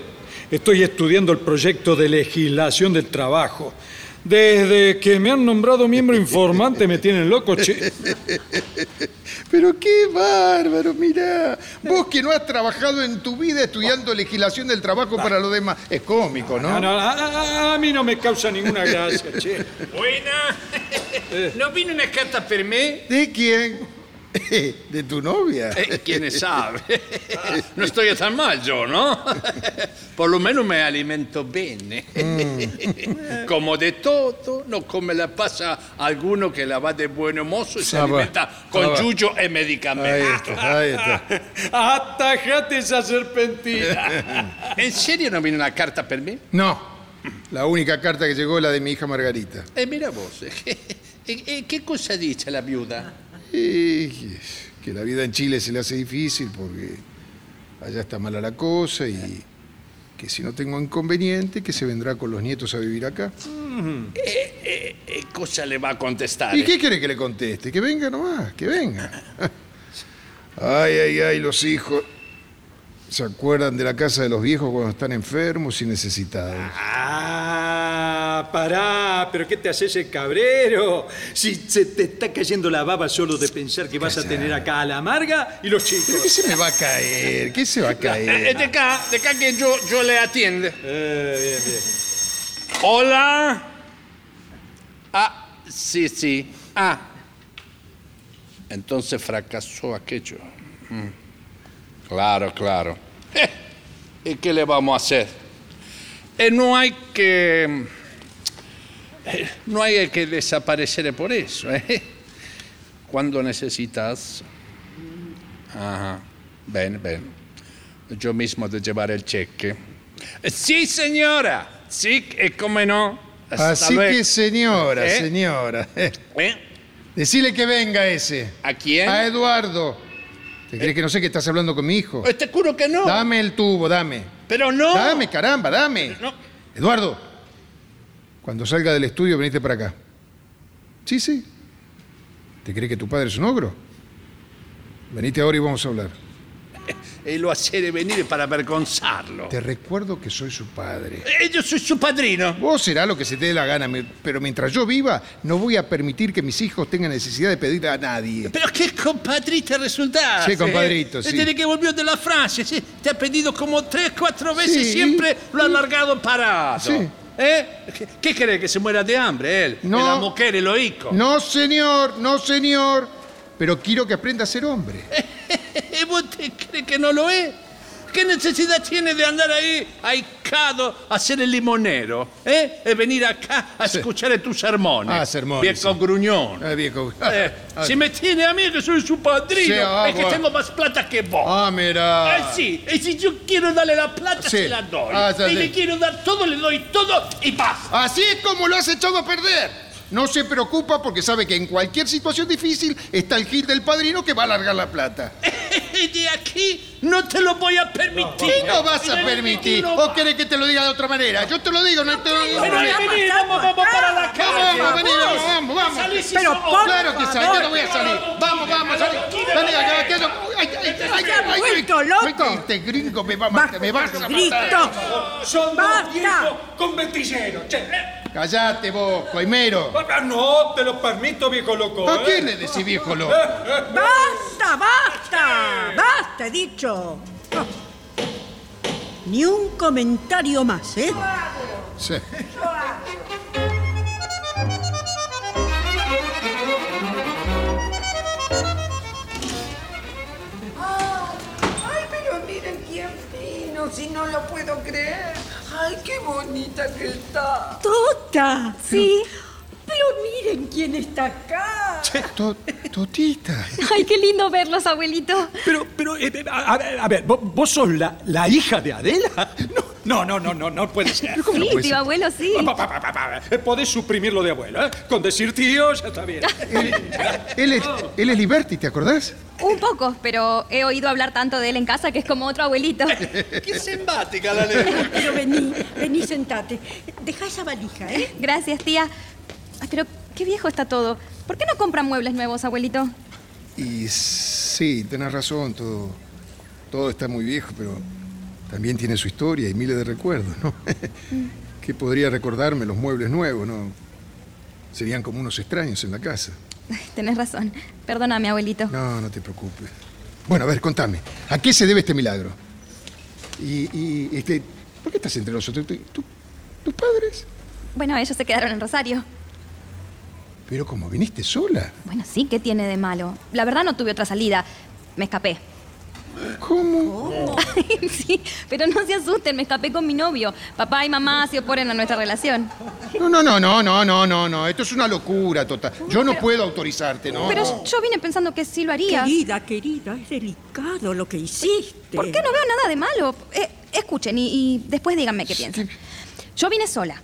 Estoy estudiando el proyecto de legislación del trabajo. Desde que me han nombrado miembro informante me tienen loco, che. Pero qué bárbaro, mirá. Vos que no has trabajado en tu vida estudiando legislación del trabajo para lo demás. Es cómico, ¿no? No, no, a, a- a mí no me causa ninguna gracia, che. Buena. ¿No vino una carta per me? ¿De quién? ¿De tu novia? Eh, ¿Quién sabe? No estoy tan mal yo, ¿no? Por lo menos me alimento bene. Como de todo, no come la pasa alguno que la va de buen mozo y se Ah, va. alimenta con Ah, yuyo e medicamento. Ahí está, ahí está. Atajate esa serpentina. ¿En serio no vino una carta per mí? No. La única carta que llegó es la de mi hija Margarita. Eh, mira vos, eh, eh, eh, ¿qué cosa dice la viuda? Y que la vida en Chile se le hace difícil porque allá está mala la cosa y que si no tengo inconveniente, que se vendrá con los nietos a vivir acá. Eh, eh, eh, cosa le va a contestar? ¿Y eh? qué quiere que le conteste? Que venga nomás, que venga. Ay, ay, ay, los hijos. ¿Se acuerdan de la casa de los viejos cuando están enfermos y necesitados? Ah, pará, pero ¿qué te haces el cabrero? Si se te está cayendo la baba solo de pensar que vas a tener acá a la amarga y los chicos. ¿Pero qué se me va a caer? ¿Qué se va a eh, caer? de acá, de acá que yo, yo le atiende. Eh, bien, bien. Hola. Ah, sí, sí. Ah. Entonces fracasó aquello. Mm. Claro, claro. Eh, ¿Y qué le vamos a hacer? Eh, no hay que... no hay que desaparecer por eso. ¿eh? Cuando necesitas... Ajá. Ven, ven. Yo mismo de llevar el cheque. Sí, señora. Sí, eh, cómo no. Hasta Así luego. que, señora, ¿Eh? señora. ¿Eh? Decile que venga ese. ¿A quién? A Eduardo. ¿Te crees que no sé que estás hablando con mi hijo? Te juro que no. Dame el tubo, dame. Pero no. Dame, caramba, dame. No. Eduardo, cuando salga del estudio, venite para acá. Sí, sí. ¿Te crees que tu padre es un ogro? Venite ahora y vamos a hablar. Y lo hace venir para avergonzarlo. Te recuerdo que soy su padre. Eh, yo soy su padrino. Vos será lo que se te dé la gana, me- pero mientras yo viva, no voy a permitir que mis hijos tengan necesidad de pedir a nadie. Pero qué compadrito resulta. Sí, compadrito, sí. Desde que volvió de la Francia, sí. Te ha pedido como tres, cuatro veces Sí. siempre lo ha largado parado. Sí. ¿Eh? ¿Qué, cree? ¿Que se muera de hambre él? No. La mujer, el oico. No, señor, no, señor. Pero quiero que aprenda a ser hombre. ¿Y vos te crees que no lo es? ¿Qué necesidad tiene de andar ahí ahicado a ser el limonero? ¿Eh? Y venir acá a escuchar tus sermones. Ah, sermones, Viejo sí. gruñón. Ah, viejo. Eh, Ah, si me tiene a mí que soy su padrino, Sí, ah, es que bueno. tengo más plata que vos. Ah, mira. Eh, sí, y si yo quiero darle la plata, Sí. se la doy. Ah, ya y sé. le quiero dar todo, le doy todo y paz. Así es como lo has echado a perder. No se preocupa porque sabe que en cualquier situación difícil está el gil del padrino que va a largar la plata. De aquí no te lo voy a permitir. ¿Qué no vas a permitir? ¿O querés que te lo diga de otra manera? Yo te lo digo, no te lo digo. Pero vení, vamos, vamos para la calle. Vamos, vení, vamos, vamos, Pero somos- claro que salí, yo no voy a salir. Vamos, vamos, salí. Vení acá, que yo... Ay, ay, ay, ay, vuelto loco? Este gringo me va a matar, me vas a matar. ¡Grito! Son ¡Basta! dos viejos con ventilleros. Che, eh, Callate vos, coimero. no te lo permito, viejo loco. ¿A ¿eh? quién le decís viejo loco? ¡Basta, basta! ¡Basta, he dicho! Oh. Ni un comentario más, ¿eh? Sí. Ay, no lo puedo creer. Ay, qué bonita que está. ¡Tota! Sí. Pero miren quién está acá. Che, to- Totita. Ay, qué lindo verlos, abuelito. Pero, pero, eh, eh, a, a ver, a ver, ¿vo- ¿vos, sos la, la hija de Adela? No, no, no, no, no, no puede ser. ¿Cómo no Sí, puede tío ser? abuelo, sí. Pa, pa, pa, pa, pa. Eh, Podés suprimirlo de abuelo, ¿eh? Con decir tío ya está bien. Él es, él es Liberty, ¿te acordás? Un poco, pero he oído hablar tanto de él en casa que es como otro abuelito. Qué simpática la nena. Pero vení, vení, sentate. Deja esa valija, ¿eh? Gracias, tía. Ay, pero qué viejo está todo. ¿Por qué no compran muebles nuevos, abuelito? Y sí, tenés razón, todo, todo está muy viejo, pero también tiene su historia y miles de recuerdos, ¿no? ¿Qué podría recordarme los muebles nuevos, no? Serían como unos extraños en la casa. Tenés razón. Perdóname, abuelito. No, no te preocupes. Bueno, a ver, contame, ¿a qué se debe este milagro? Y, y este, ¿por qué estás entre nosotros? ¿Tu- tu- ¿Tus padres? Bueno, ellos se quedaron en Rosario. Pero como viniste sola. Bueno, sí, ¿qué tiene de malo? La verdad no tuve otra salida. Me escapé. ¿Cómo? sí, pero no se asusten, me escapé con mi novio. Papá y mamá se oponen a nuestra relación. No, no, no, no, no, no, no, no. Esto es una locura total. Yo no puedo autorizarte, ¿no? Pero yo vine pensando que sí lo haría. Querida, querida, es delicado lo que hiciste. ¿Por qué no veo nada de malo? Eh, escuchen y, y después díganme qué piensan. Yo vine sola.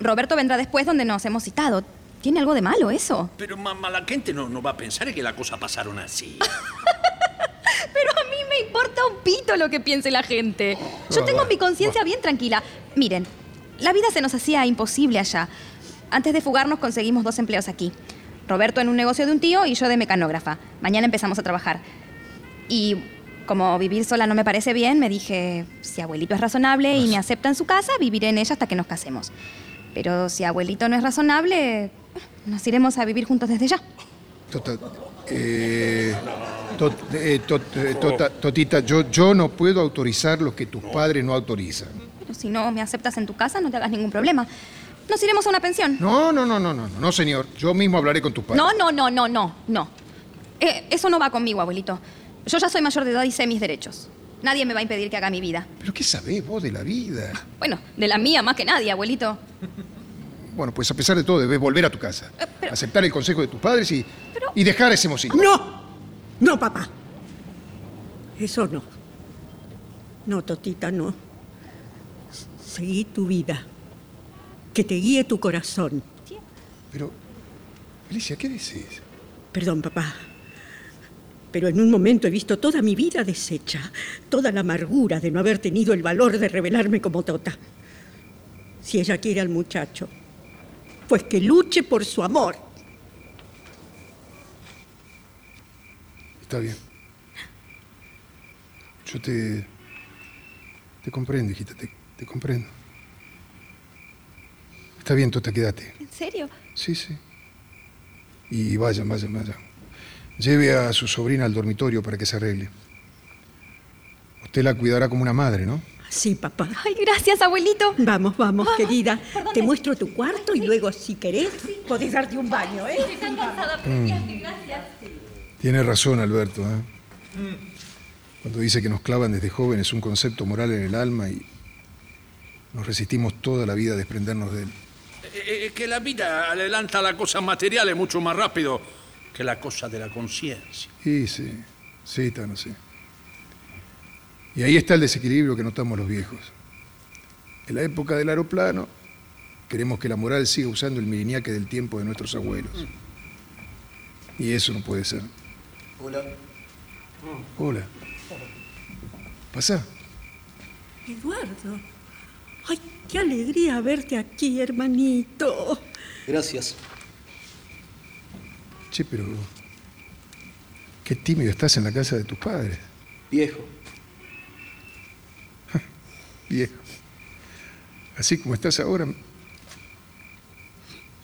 Roberto vendrá después donde nos hemos citado. ¿Tiene algo de malo eso? Pero mamá, la gente no, no va a pensar que la cosa pasaron así. Pero a mí me importa un pito lo que piense la gente. Yo tengo mi conciencia bien tranquila. Miren, la vida se nos hacía imposible allá. Antes de fugarnos conseguimos dos empleos aquí. Roberto en un negocio de un tío y yo de mecanógrafa. Mañana empezamos a trabajar. Y como vivir sola no me parece bien, me dije, si abuelito es razonable y me acepta en su casa, viviré en ella hasta que nos casemos. Pero si abuelito no es razonable, nos iremos a vivir juntos desde ya. Eh, tot- eh, tot- eh, tota- Totita, yo, yo no puedo autorizar lo que tus padres no autorizan. Pero si no me aceptas en tu casa, no te hagas ningún problema. Nos iremos a una pensión. No, no, no, no, no, no, señor. Yo mismo hablaré con tus padres. No, no, no, no, no, no. Eh, eso no va conmigo, abuelito. Yo ya soy mayor de edad y sé mis derechos. Nadie me va a impedir que haga mi vida. ¿Pero qué sabés vos de la vida? Bueno, de la mía más que nadie, abuelito. Bueno, pues a pesar de todo debes volver a tu casa. Aceptar el consejo de tus padres y, y dejar ese mocito. ¡No! No, papá. Eso no. No, Totita, no. Seguí tu vida. Que te guíe tu corazón. Pero, Alicia, ¿qué decís? Perdón, papá. Pero en un momento he visto toda mi vida deshecha, toda la amargura de no haber tenido el valor de revelarme como Tota. Si ella quiere al muchacho, pues que luche por su amor. Está bien. Yo te. Te comprendo, hijita, te, te comprendo. Está bien, Tota, quédate. ¿En serio? Sí, sí. Y vayan, vayan, vayan. Lleve a su sobrina al dormitorio para que se arregle. Usted la cuidará como una madre, ¿no? Sí, papá. Ay, gracias, abuelito. Vamos, vamos, querida. Te muestro tu cuarto y luego, si querés, podés darte un baño, ¿eh? Estoy tan cansada, Mm. gracias. Tiene razón, Alberto. ¿eh? Cuando dice que nos clavan desde jóvenes un concepto moral en el alma y nos resistimos toda la vida a desprendernos de él. Eh, eh, que la vida adelanta la cosa material mucho más rápido que la cosa de la conciencia. Sí, sí, sí, Tano, sí. Y ahí está el desequilibrio que notamos los viejos. En la época del aeroplano, queremos que la moral siga usando el miriniaque del tiempo de nuestros abuelos. Y eso no puede ser. Hola. Hola. Pasa. Eduardo. Ay, qué alegría verte aquí, hermanito. Gracias. Che, pero. Qué tímido estás en la casa de tus padres. Viejo. Viejo. Así como estás ahora.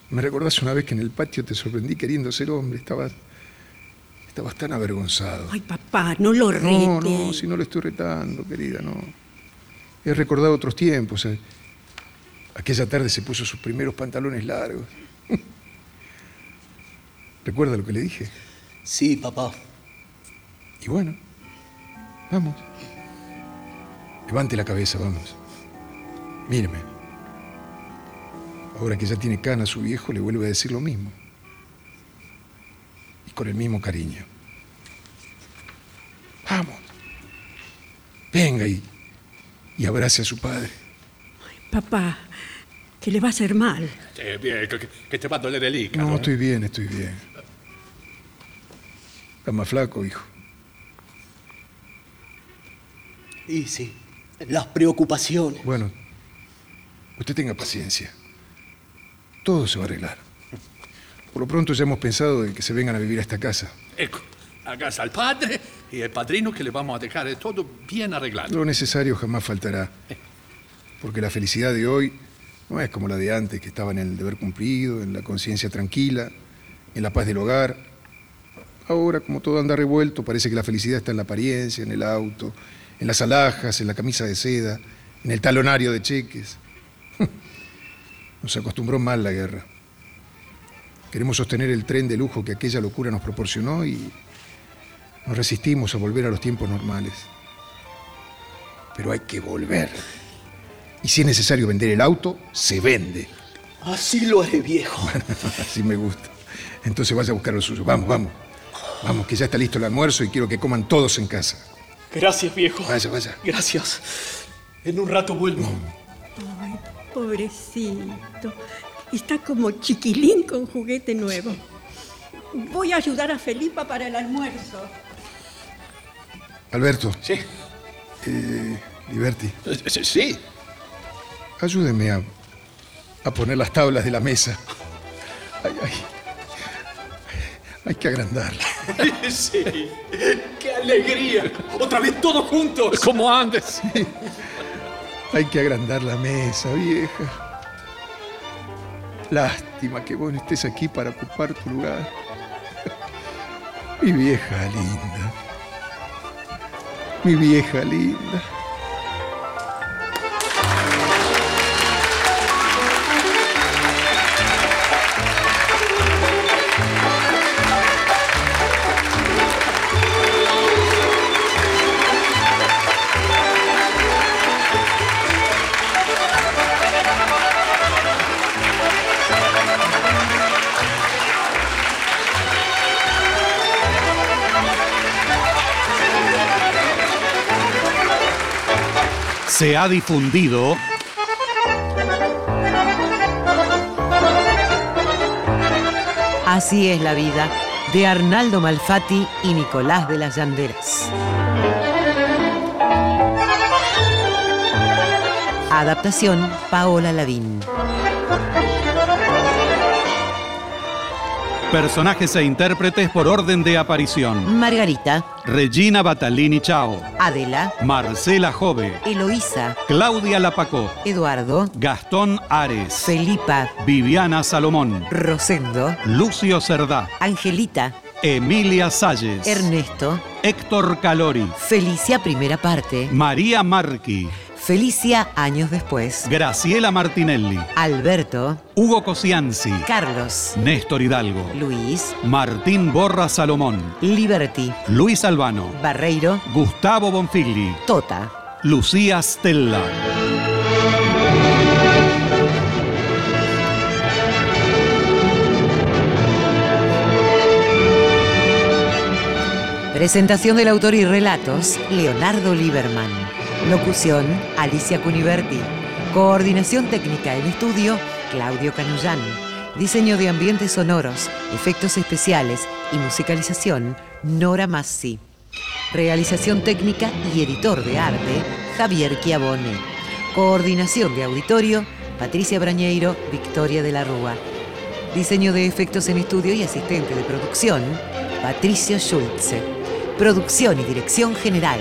Me recordás una vez que en el patio te sorprendí queriendo ser hombre. Estabas. Estabas tan avergonzado. Ay, papá, no lo rete. No, no, si no lo estoy retando, querida, no. He recordado otros tiempos. eh. Aquella tarde se puso sus primeros pantalones largos. ¿Recuerda lo que le dije? Sí, papá. Y bueno, vamos. Levante la cabeza, vamos. Míreme. Ahora que ya tiene cana su viejo, le vuelve a decir lo mismo. Y con el mismo cariño. Vamos. Venga y, y abrace a su padre. Papá, que le va a hacer mal. Eh, bien, que, que te va a doler el hígado. No, ¿eh? estoy bien, estoy bien. Está más flaco, hijo. Y sí, las preocupaciones. Bueno, usted tenga paciencia. Todo se va a arreglar. Por lo pronto ya hemos pensado en que se vengan a vivir a esta casa. Ecco, a casa al padre y el padrino que le vamos a dejar todo bien arreglado. Lo necesario jamás faltará. Porque la felicidad de hoy no es como la de antes, que estaba en el deber cumplido, en la conciencia tranquila, en la paz del hogar. Ahora, como todo anda revuelto, parece que la felicidad está en la apariencia, en el auto, en las alhajas, en la camisa de seda, en el talonario de cheques. Nos acostumbró mal la guerra. Queremos sostener el tren de lujo que aquella locura nos proporcionó y nos resistimos a volver a los tiempos normales. Pero hay que volver. Y si es necesario vender el auto, se vende. Así lo haré, viejo. Así me gusta. Entonces vaya a buscar lo suyo. Vamos, vamos. Vamos, que ya está listo el almuerzo y quiero que coman todos en casa. Gracias, viejo. Vaya, vaya. Gracias. En un rato vuelvo. Ay, pobrecito. Está como chiquilín con juguete nuevo. Voy a ayudar a Felipa para el almuerzo. Alberto. Sí. Eh, Liberty. Sí, sí. Ayúdeme a, a poner las tablas de la mesa. Ay, ay. Hay que agrandarla. sí. ¡Qué alegría! Otra vez todos juntos. Como antes. Hay que agrandar la mesa, vieja. Lástima que vos no estés aquí para ocupar tu lugar. Mi vieja linda. Mi vieja linda. Se ha difundido Así es la vida de Arnaldo Malfatti y Nicolás de las Llanderas. Adaptación Paola Lavín. Personajes e intérpretes por orden de aparición. Margarita, Regina Batalini Chao, Adela, Marcela Jove, Eloísa, Claudia Lapacó, Eduardo, Gastón Ares, Felipa, Viviana Salomón, Rosendo, Lucio Cerdá, Angelita, Emilia Salles, Ernesto, Héctor Calori, Felicia primera parte, María Marqui, Felicia años después, Graciela Martinelli, Alberto, Hugo Cosianzi, Carlos, Néstor Hidalgo, Luis, Martín Borra Salomón, Liberty, Luis Albano, Barreiro, Gustavo Bonfigli, Tota, Lucía Stella. Presentación del autor y relatos, Leonardo Lieberman. Locución, Alicia Cuniverti. Coordinación técnica en estudio, Claudio Canullán. Diseño de ambientes sonoros, efectos especiales y musicalización, Nora Massi. Realización técnica y editor de arte, Javier Chiavone. Coordinación de auditorio, Patricia Brañeiro, Victoria de la Rúa. Diseño de efectos en estudio y asistente de producción, Patricio Schulze. Producción y dirección general,